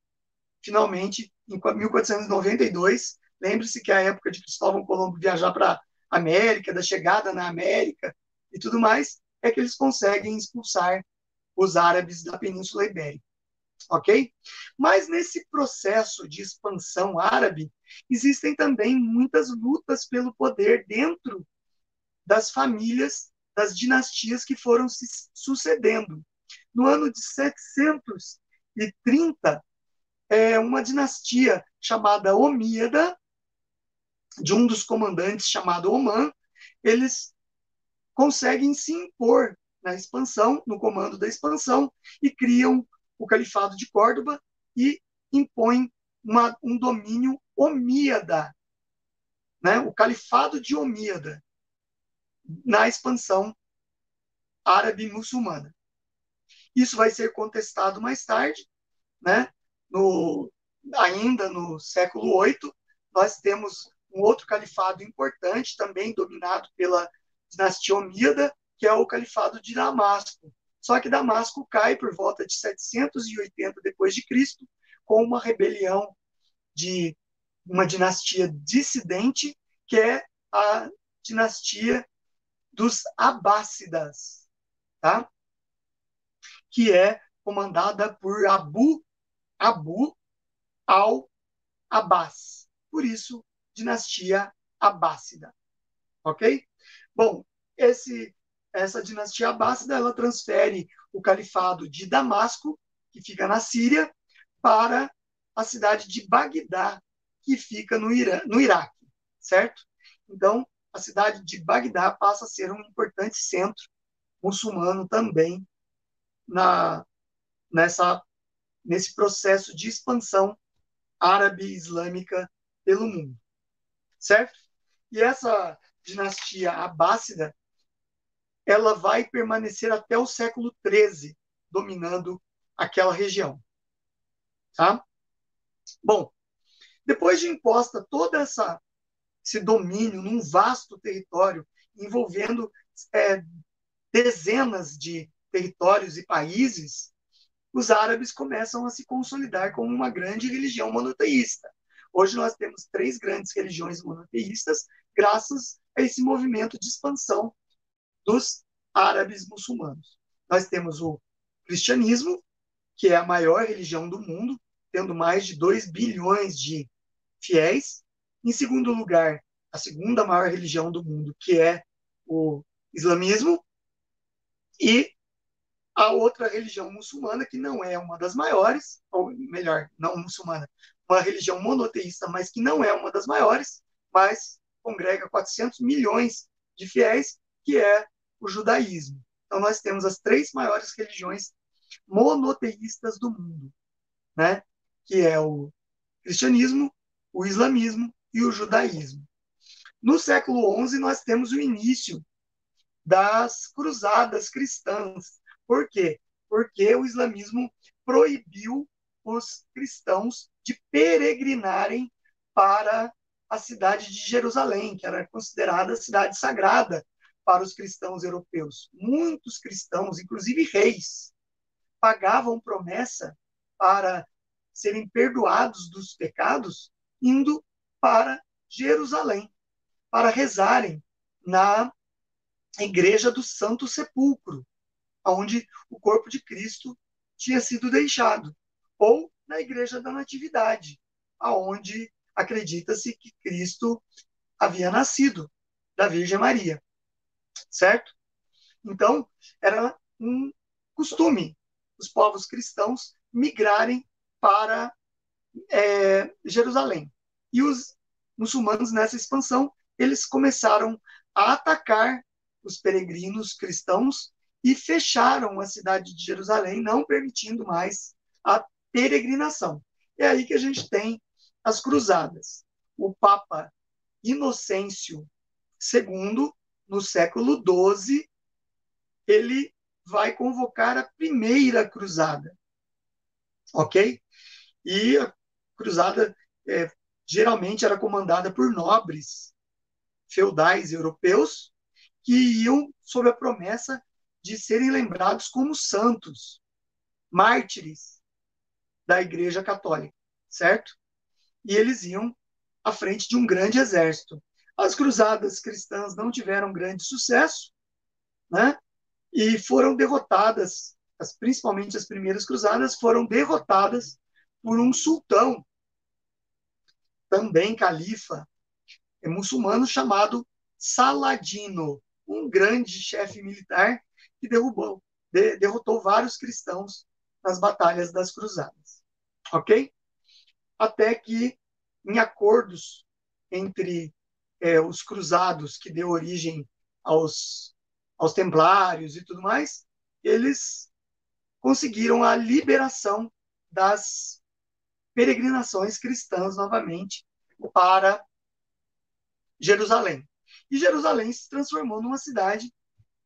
Finalmente, em 1492, lembre-se que a época de Cristóvão Colombo viajar para América, da chegada na América e tudo mais, é que eles conseguem expulsar os árabes da Península Ibérica. Ok? Mas nesse processo de expansão árabe, existem também muitas lutas pelo poder dentro das famílias, das dinastias que foram se sucedendo. No ano de 730, é, uma dinastia chamada Omíada, de um dos comandantes chamado Oman, eles conseguem se impor na expansão, no comando da expansão, e criam o Califado de Córdoba e impõem uma, um domínio omíada, né? o Califado de Omíada, na expansão árabe-muçulmana. Isso vai ser contestado mais tarde, né? No, ainda no século VIII, nós temos um outro califado importante, também dominado pela dinastia Omíada, que é o califado de Damasco. Só que Damasco cai por volta de 780 depois de Cristo, com uma rebelião de uma dinastia dissidente, que é a dinastia dos Abássidas, tá? que é comandada por Abu Abu al-Abbas. Por isso, dinastia Abássida. Ok? Bom, esse, essa dinastia Abássida ela transfere o califado de Damasco, que fica na Síria, para a cidade de Bagdá, que fica no, Irã, no Iraque, certo? Então, a cidade de Bagdá passa a ser um importante centro muçulmano também na, nessa, nesse processo de expansão árabe-islâmica pelo mundo. Certo? E essa dinastia abássida, ela vai permanecer até o século XIII, dominando aquela região. Tá? Bom, depois de imposta toda essa esse domínio num vasto território envolvendo é, dezenas de territórios e países, os árabes começam a se consolidar como uma grande religião monoteísta. Hoje nós temos três grandes religiões monoteístas, graças esse movimento de expansão dos árabes muçulmanos. Nós temos o cristianismo, que é a maior religião do mundo, tendo mais de 2 bilhões de fiéis. Em segundo lugar, a segunda maior religião do mundo, que é o islamismo. E a outra religião muçulmana, que não é uma das maiores, ou melhor, não muçulmana, uma religião monoteísta, mas que não é uma das maiores, mas congrega 400 milhões de fiéis, que é o judaísmo. Então, nós temos as três maiores religiões monoteístas do mundo, né? que é o cristianismo, o islamismo e o judaísmo. No século XI, nós temos o início das cruzadas cristãs, por quê? Porque o islamismo proibiu os cristãos de peregrinarem para a cidade de Jerusalém, que era considerada a cidade sagrada para os cristãos europeus. Muitos cristãos, inclusive reis, pagavam promessa para serem perdoados dos pecados indo para Jerusalém, para rezarem na igreja do Santo Sepulcro, onde o corpo de Cristo tinha sido deixado, ou na igreja da Natividade, aonde acredita-se que Cristo havia nascido da Virgem Maria, certo? Então, era um costume os povos cristãos migrarem para é, Jerusalém. E os muçulmanos, nessa expansão, eles começaram a atacar os peregrinos cristãos e fecharam a cidade de Jerusalém, não permitindo mais a peregrinação. É aí que a gente tem as cruzadas. O Papa Inocêncio II, no século XII, ele vai convocar a primeira cruzada. Ok? E a cruzada é, geralmente era comandada por nobres feudais europeus que iam sob a promessa de serem lembrados como santos, mártires da Igreja Católica, certo? E eles iam à frente de um grande exército. As cruzadas cristãs não tiveram grande sucesso, né? E foram derrotadas, as, principalmente as primeiras cruzadas foram derrotadas por um sultão, também califa, é muçulmano chamado Saladino, um grande chefe militar que derrubou, de, derrotou vários cristãos nas batalhas das cruzadas. Ok? Até que, em acordos entre é, os cruzados que deu origem aos, aos templários e tudo mais, eles conseguiram a liberação das peregrinações cristãs novamente para Jerusalém. E Jerusalém se transformou numa cidade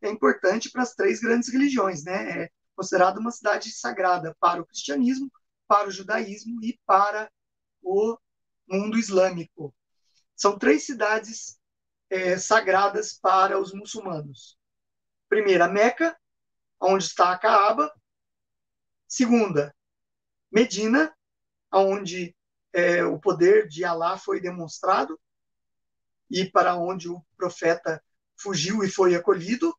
é importante para as três grandes religiões, né? É considerada uma cidade sagrada para o cristianismo, para o judaísmo e para o mundo islâmico. São três cidades é, sagradas para os muçulmanos. Primeira, Meca, onde está a Caaba. Segunda, Medina, onde é, o poder de Alá foi demonstrado e para onde o profeta fugiu e foi acolhido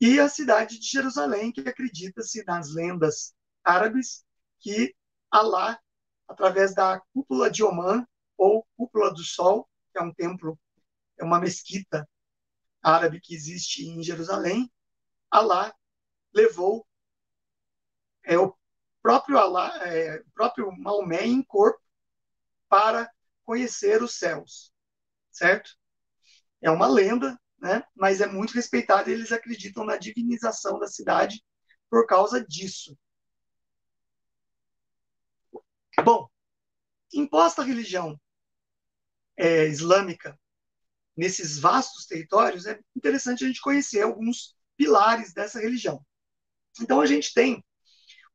e a cidade de Jerusalém, que acredita-se nas lendas árabes que Alá, através da cúpula de Oman, ou cúpula do Sol, que é um templo, é uma mesquita árabe que existe em Jerusalém, Alá levou é, o próprio Alá, é, o próprio Maomé em corpo para conhecer os céus, certo? É uma lenda né? mas é muito respeitado e eles acreditam na divinização da cidade por causa disso. Bom, imposta a religião é, islâmica nesses vastos territórios, é interessante a gente conhecer alguns pilares dessa religião. Então a gente tem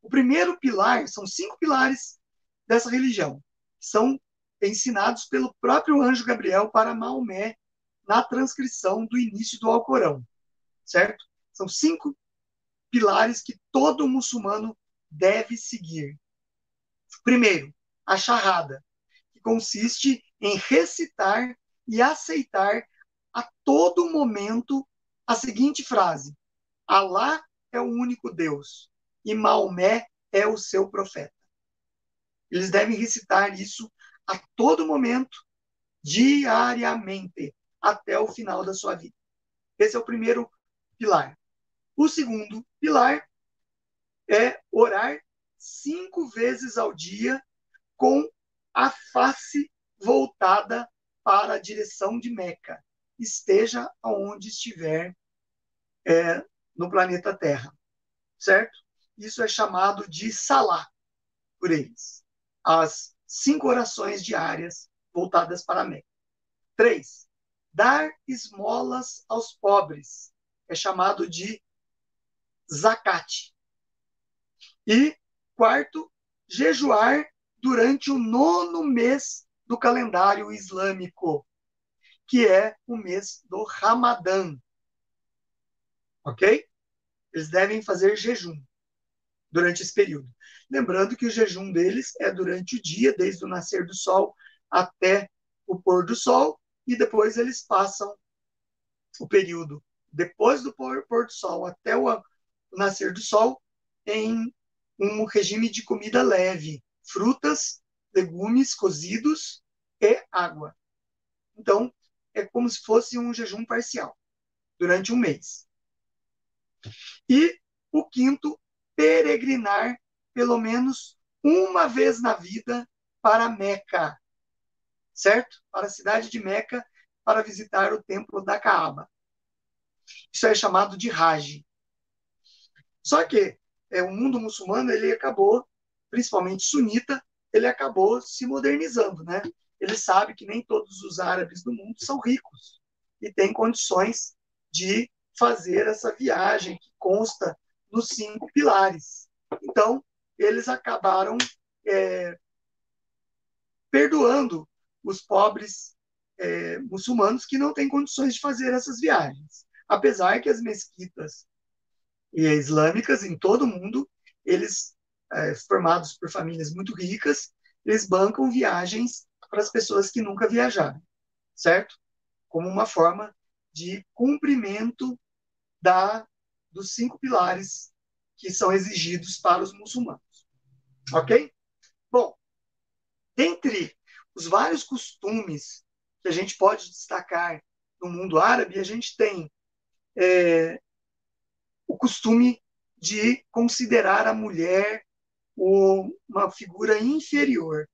o primeiro pilar, são cinco pilares dessa religião, que são ensinados pelo próprio anjo Gabriel para Maomé na transcrição do início do Alcorão, certo? São cinco pilares que todo muçulmano deve seguir. Primeiro, a charrada, que consiste em recitar e aceitar a todo momento a seguinte frase: Alá é o único Deus e Maomé é o seu profeta. Eles devem recitar isso a todo momento, diariamente, até o final da sua vida. Esse é o primeiro pilar. O segundo pilar é orar cinco vezes ao dia com a face voltada para a direção de Meca, esteja aonde estiver é, no planeta Terra, certo? Isso é chamado de Salá por eles. As cinco orações diárias voltadas para Meca. Três, dar esmolas aos pobres. É chamado de zakat. E, quarto, jejuar durante o nono mês do calendário islâmico, que é o mês do Ramadã. ok? Eles devem fazer jejum durante esse período. Lembrando que o jejum deles é durante o dia, desde o nascer do sol até o pôr do sol, e depois eles passam o período depois do pôr, do sol até o nascer do sol em um regime de comida leve, frutas, legumes cozidos e água. Então, é como se fosse um jejum parcial durante um mês. E o quinto, peregrinar pelo menos uma vez na vida para Meca, certo? Para a cidade de Meca, para visitar o templo da Kaaba. Isso é chamado de Hajj. Só que é, o mundo muçulmano ele acabou, principalmente sunita, ele acabou se modernizando, né? Ele sabe que nem todos os árabes do mundo são ricos e têm condições de fazer essa viagem que consta nos cinco pilares. Então, eles acabaram é, perdoando os pobres é, muçulmanos que não têm condições de fazer essas viagens. Apesar que as mesquitas islâmicas em todo o mundo, eles, é, formados por famílias muito ricas, eles bancam viagens para as pessoas que nunca viajaram, certo? Como uma forma de cumprimento da dos cinco pilares que são exigidos para os muçulmanos. Ok? Bom, dentre os vários costumes que a gente pode destacar no mundo árabe, a gente tem é, o costume de considerar a mulher uma figura inferior.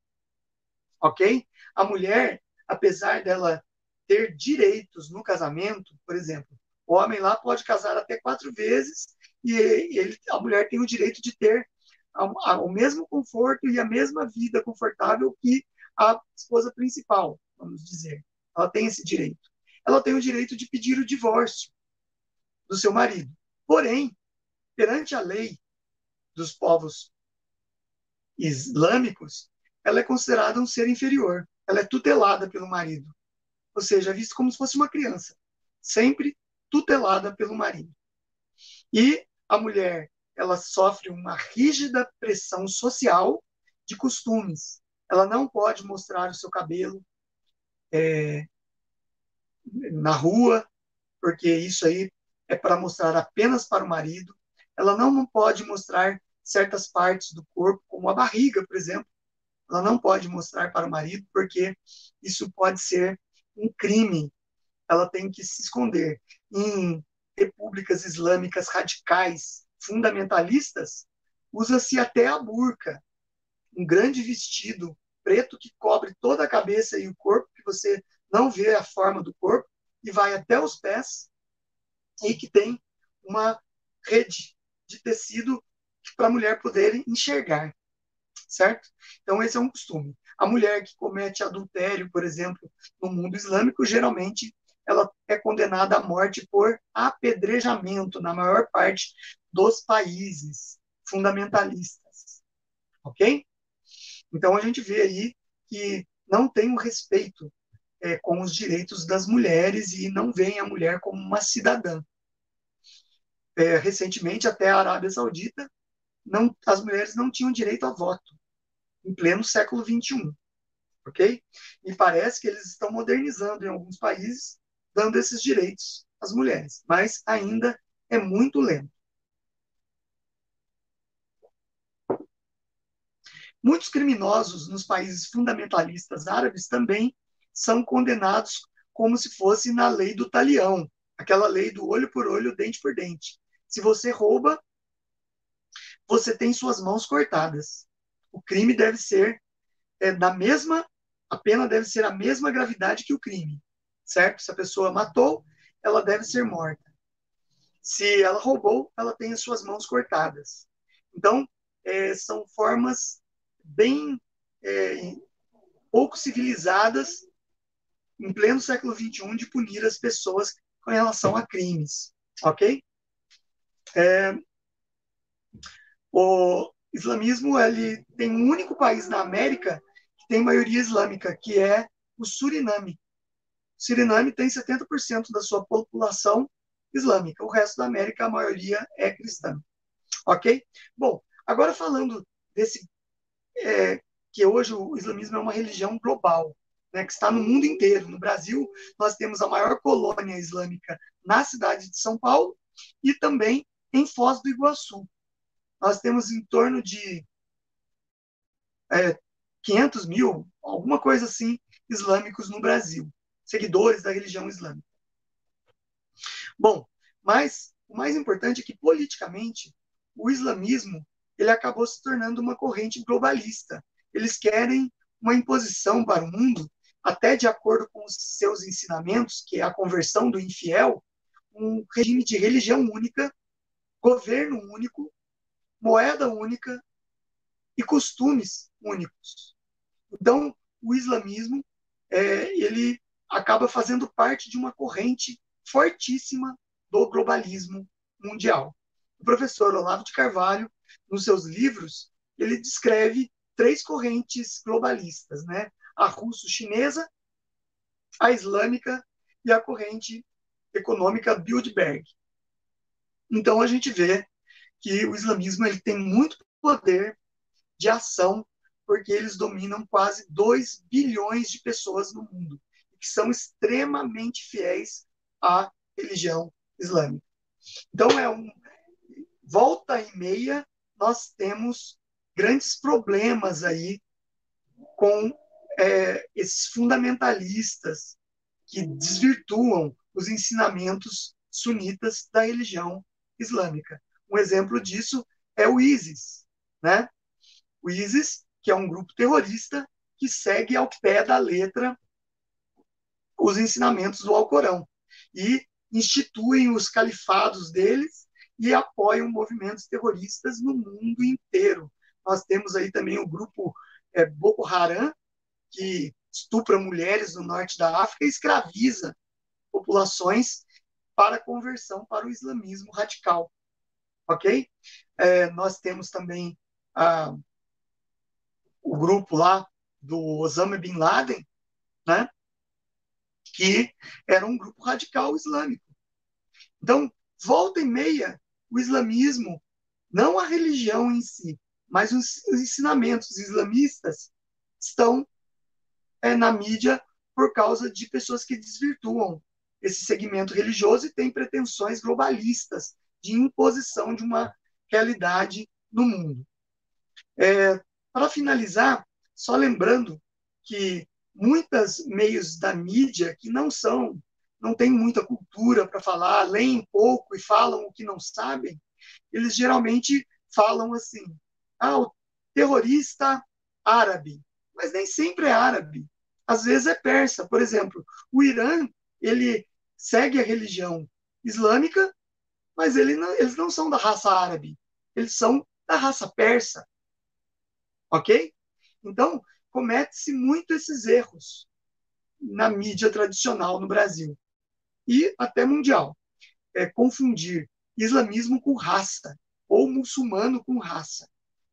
Ok? A mulher, apesar dela ter direitos no casamento, por exemplo, o homem lá pode casar até quatro vezes e ele, a mulher tem o direito de ter o mesmo conforto e a mesma vida confortável que a esposa principal, vamos dizer. Ela tem esse direito. Ela tem o direito de pedir o divórcio do seu marido. Porém, perante a lei dos povos islâmicos, ela é considerada um ser inferior. Ela é tutelada pelo marido. Ou seja, é vista como se fosse uma criança. Sempre tutelada pelo marido. E a mulher, ela sofre uma rígida pressão social de costumes. Ela não pode mostrar o seu cabelo é, na rua, porque isso aí é para mostrar apenas para o marido. Ela não pode mostrar certas partes do corpo, como a barriga, por exemplo. Ela não pode mostrar para o marido, porque isso pode ser um crime. Ela tem que se esconder em repúblicas islâmicas radicais, fundamentalistas, usa-se até a burca, um grande vestido preto que cobre toda a cabeça e o corpo, que você não vê a forma do corpo, e vai até os pés, e que tem uma rede de tecido para a mulher poder enxergar, certo? Então, esse é um costume. A mulher que comete adultério, por exemplo, no mundo islâmico, geralmente ela é condenada à morte por apedrejamento na maior parte dos países fundamentalistas. Ok? Então a gente vê aí que não tem um respeito é, com os direitos das mulheres e não veem a mulher como uma cidadã. É, recentemente, até a Arábia Saudita, não, as mulheres não tinham direito a voto, em pleno século XXI. Ok? E parece que eles estão modernizando em alguns países dando esses direitos às mulheres, mas ainda é muito lento. Muitos criminosos nos países fundamentalistas árabes também são condenados como se fosse na lei do talião, aquela lei do olho por olho, dente por dente. Se você rouba, você tem suas mãos cortadas. O crime deve ser é, da mesma, a pena deve ser a mesma gravidade que o crime certo? Se a pessoa matou, ela deve ser morta. Se ela roubou, ela tem as suas mãos cortadas. Então, é, são formas bem é, pouco civilizadas, em pleno século XXI, de punir as pessoas com relação a crimes, ok? É, o islamismo ele tem um único país na América que tem maioria islâmica, que é o Suriname. Suriname tem 70% da sua população islâmica. O resto da América, a maioria é cristã. Ok? Bom, agora falando desse. É, que hoje o islamismo é uma religião global, né, que está no mundo inteiro. No Brasil, nós temos a maior colônia islâmica na cidade de São Paulo e também em Foz do Iguaçu. Nós temos em torno de é, 500 mil, alguma coisa assim, islâmicos no Brasil, seguidores da religião islâmica. Bom, mas o mais importante é que politicamente o islamismo ele acabou se tornando uma corrente globalista. Eles querem uma imposição para o mundo, até de acordo com os seus ensinamentos, que é a conversão do infiel, um regime de religião única, governo único, moeda única e costumes únicos. Então, o islamismo é, ele acaba fazendo parte de uma corrente fortíssima do globalismo mundial. O professor Olavo de Carvalho, nos seus livros, ele descreve três correntes globalistas, né? A russo-chinesa, a islâmica e a corrente econômica Bilderberg. Então a gente vê que o islamismo ele tem muito poder de ação, porque eles dominam quase 2 bilhões de pessoas no mundo, que são extremamente fiéis à religião islâmica. Então, é um. Volta e meia, nós temos grandes problemas aí com é, esses fundamentalistas que desvirtuam os ensinamentos sunitas da religião islâmica. Um exemplo disso é o ISIS, né? O ISIS, que é um grupo terrorista que segue ao pé da letra os ensinamentos do Alcorão e instituem os califados deles e apoiam movimentos terroristas no mundo inteiro. Nós temos aí também o grupo é, Boko Haram, que estupra mulheres no norte da África e escraviza populações para conversão para o islamismo radical ok? É, nós temos também ah, o grupo lá do Osama Bin Laden, né? Que era um grupo radical islâmico. Então, volta e meia, o islamismo, não a religião em si, mas os ensinamentos islamistas estão é, na mídia por causa de pessoas que desvirtuam esse segmento religioso e têm pretensões globalistas de imposição de uma realidade no mundo. É, para finalizar, só lembrando que muitos meios da mídia que não são, não têm muita cultura para falar, leem pouco e falam o que não sabem, eles geralmente falam assim: ah, o terrorista árabe, mas nem sempre é árabe. Às vezes é persa. Por exemplo, o Irã, ele segue a religião islâmica, mas ele não, eles não são da raça árabe, eles são da raça persa. Ok? Então, comete-se muito esses erros na mídia tradicional no Brasil e até mundial. É confundir islamismo com raça ou muçulmano com raça.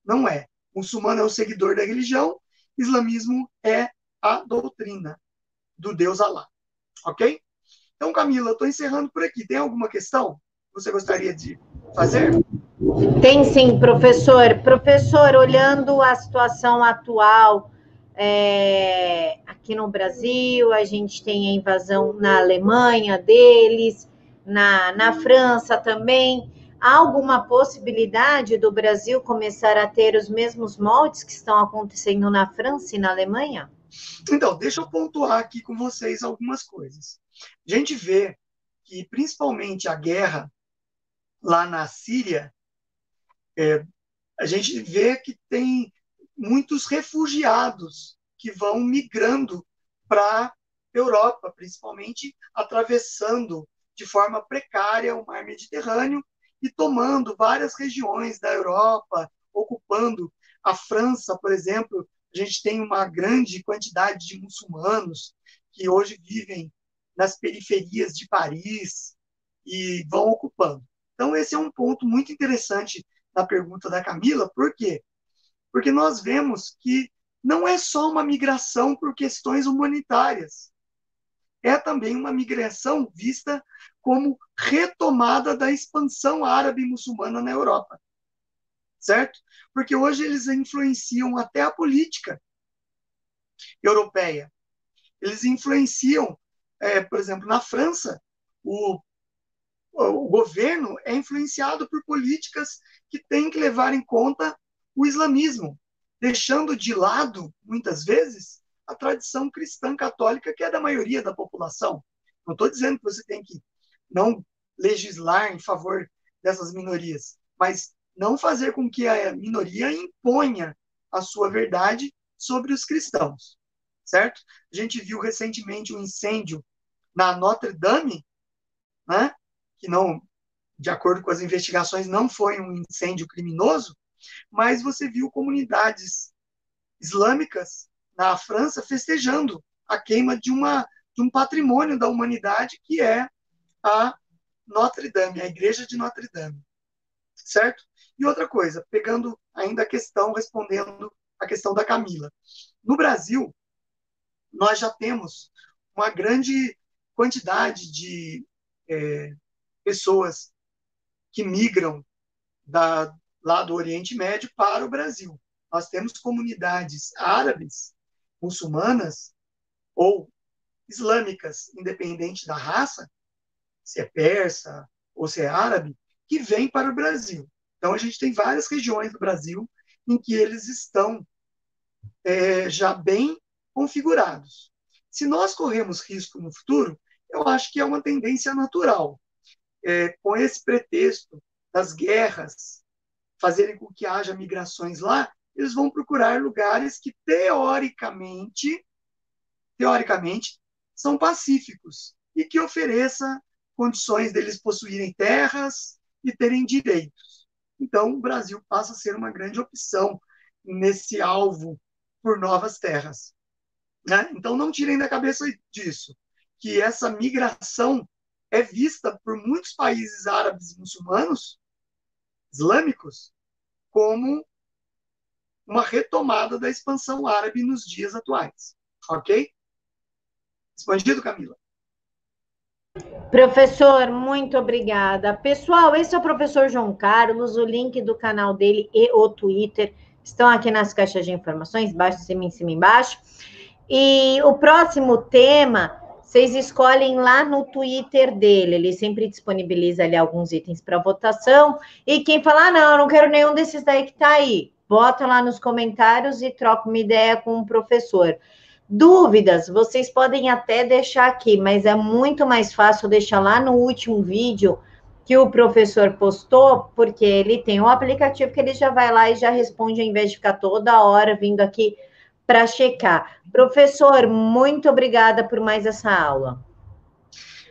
Não é. Muçulmano é o seguidor da religião, islamismo é a doutrina do Deus Alá. Ok? Então, Camila, estou encerrando por aqui. Tem alguma questão? você gostaria de fazer? Tem sim, professor. Professor, olhando a situação atual é, aqui no Brasil, a gente tem a invasão na Alemanha deles, na, na França também. Há alguma possibilidade do Brasil começar a ter os mesmos moldes que estão acontecendo na França e na Alemanha? Então, deixa eu pontuar aqui com vocês algumas coisas. A gente vê que, principalmente, a guerra lá na Síria, é, a gente vê que tem muitos refugiados que vão migrando para a Europa, principalmente atravessando de forma precária o mar Mediterrâneo e tomando várias regiões da Europa, ocupando a França, por exemplo. A gente tem uma grande quantidade de muçulmanos que hoje vivem nas periferias de Paris e vão ocupando. Então, esse é um ponto muito interessante na pergunta da Camila, por quê? Porque nós vemos que não é só uma migração por questões humanitárias. É também uma migração vista como retomada da expansão árabe muçulmana na Europa. Certo? Porque hoje eles influenciam até a política europeia. Eles influenciam, é, por exemplo, na França, o, o governo é influenciado por políticas que têm que levar em conta o islamismo, deixando de lado, muitas vezes, a tradição cristã católica, que é da maioria da população. Não estou dizendo que você tem que não legislar em favor dessas minorias, mas não fazer com que a minoria imponha a sua verdade sobre os cristãos, certo? A gente viu recentemente um incêndio na Notre Dame, né? Que não, de acordo com as investigações, não foi um incêndio criminoso, mas você viu comunidades islâmicas na França festejando a queima de, uma, de um patrimônio da humanidade que é a Notre Dame, a igreja de Notre Dame. Certo? E outra coisa, pegando ainda a questão, respondendo a questão da Camila. No Brasil, nós já temos uma grande quantidade de é, pessoas que migram da, lá do Oriente Médio para o Brasil. Nós temos comunidades árabes, muçulmanas ou islâmicas, independente da raça, se é persa ou se é árabe, que vêm para o Brasil. Então, a gente tem várias regiões do Brasil em que eles estão é, já bem configurados. Se nós corremos risco no futuro, eu acho que é uma tendência natural. É, com esse pretexto das guerras fazerem com que haja migrações lá, eles vão procurar lugares que teoricamente, teoricamente, são pacíficos e que ofereça condições deles possuírem terras e terem direitos. Então, o Brasil passa a ser uma grande opção nesse alvo por novas terras. Né? Então, não tirem da cabeça disso, que essa migração é vista por muitos países árabes muçulmanos, islâmicos, como uma retomada da expansão árabe nos dias atuais. Ok? Respondido, Camila? Professor, muito obrigada. Pessoal, esse é o professor João Carlos, o link do canal dele e o Twitter estão aqui nas caixas de informações, embaixo, em cima, em cima, embaixo. E o próximo tema, vocês escolhem lá no Twitter dele, ele sempre disponibiliza ali alguns itens para votação. E quem falar, ah, não, eu não quero nenhum desses daí que está aí, bota lá nos comentários e troca uma ideia com o professor. Dúvidas, vocês podem até deixar aqui, mas é muito mais fácil deixar lá no último vídeo que o professor postou, porque ele tem um aplicativo que ele já vai lá e já responde, ao invés de ficar toda hora vindo aqui para checar. Professor, muito obrigada por mais essa aula.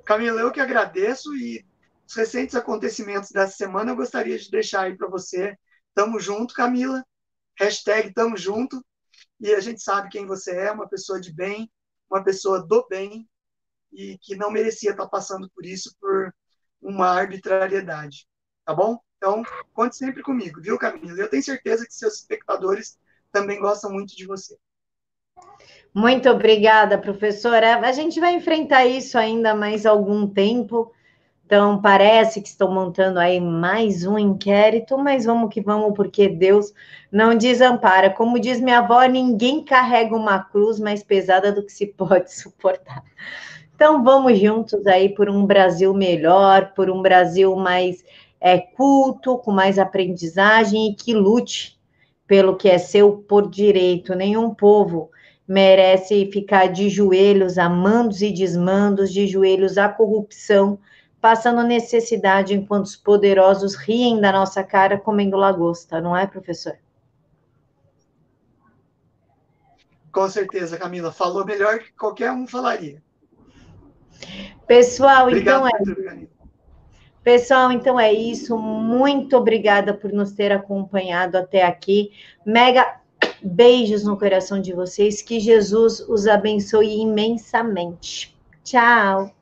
Camila, eu que agradeço e os recentes acontecimentos dessa semana eu gostaria de deixar aí para você. Tamo junto, Camila. Hashtag tamo junto e a gente sabe quem você é, uma pessoa de bem, uma pessoa do bem, e que não merecia estar passando por isso por uma arbitrariedade. Tá bom? Então, conte sempre comigo, viu, Camila? Eu tenho certeza que seus espectadores também gostam muito de você. Muito obrigada, professora. A gente vai enfrentar isso ainda mais algum tempo. Então, parece que estão montando aí mais um inquérito, mas vamos que vamos, porque Deus não desampara. Como diz minha avó, ninguém carrega uma cruz mais pesada do que se pode suportar. Então, vamos juntos aí por um Brasil melhor, por um Brasil mais é, culto, com mais aprendizagem e que lute pelo que é seu por direito. Nenhum povo merece ficar de joelhos a mandos e desmandos, de joelhos à corrupção passando necessidade enquanto os poderosos riem da nossa cara comendo lagosta, não é, professor? Com certeza, Camila. Falou melhor que qualquer um falaria. Pessoal, Obrigado então é. Pessoal, então é isso. Muito obrigada por nos ter acompanhado até aqui. Mega beijos no coração de vocês. Que Jesus os abençoe imensamente. Tchau.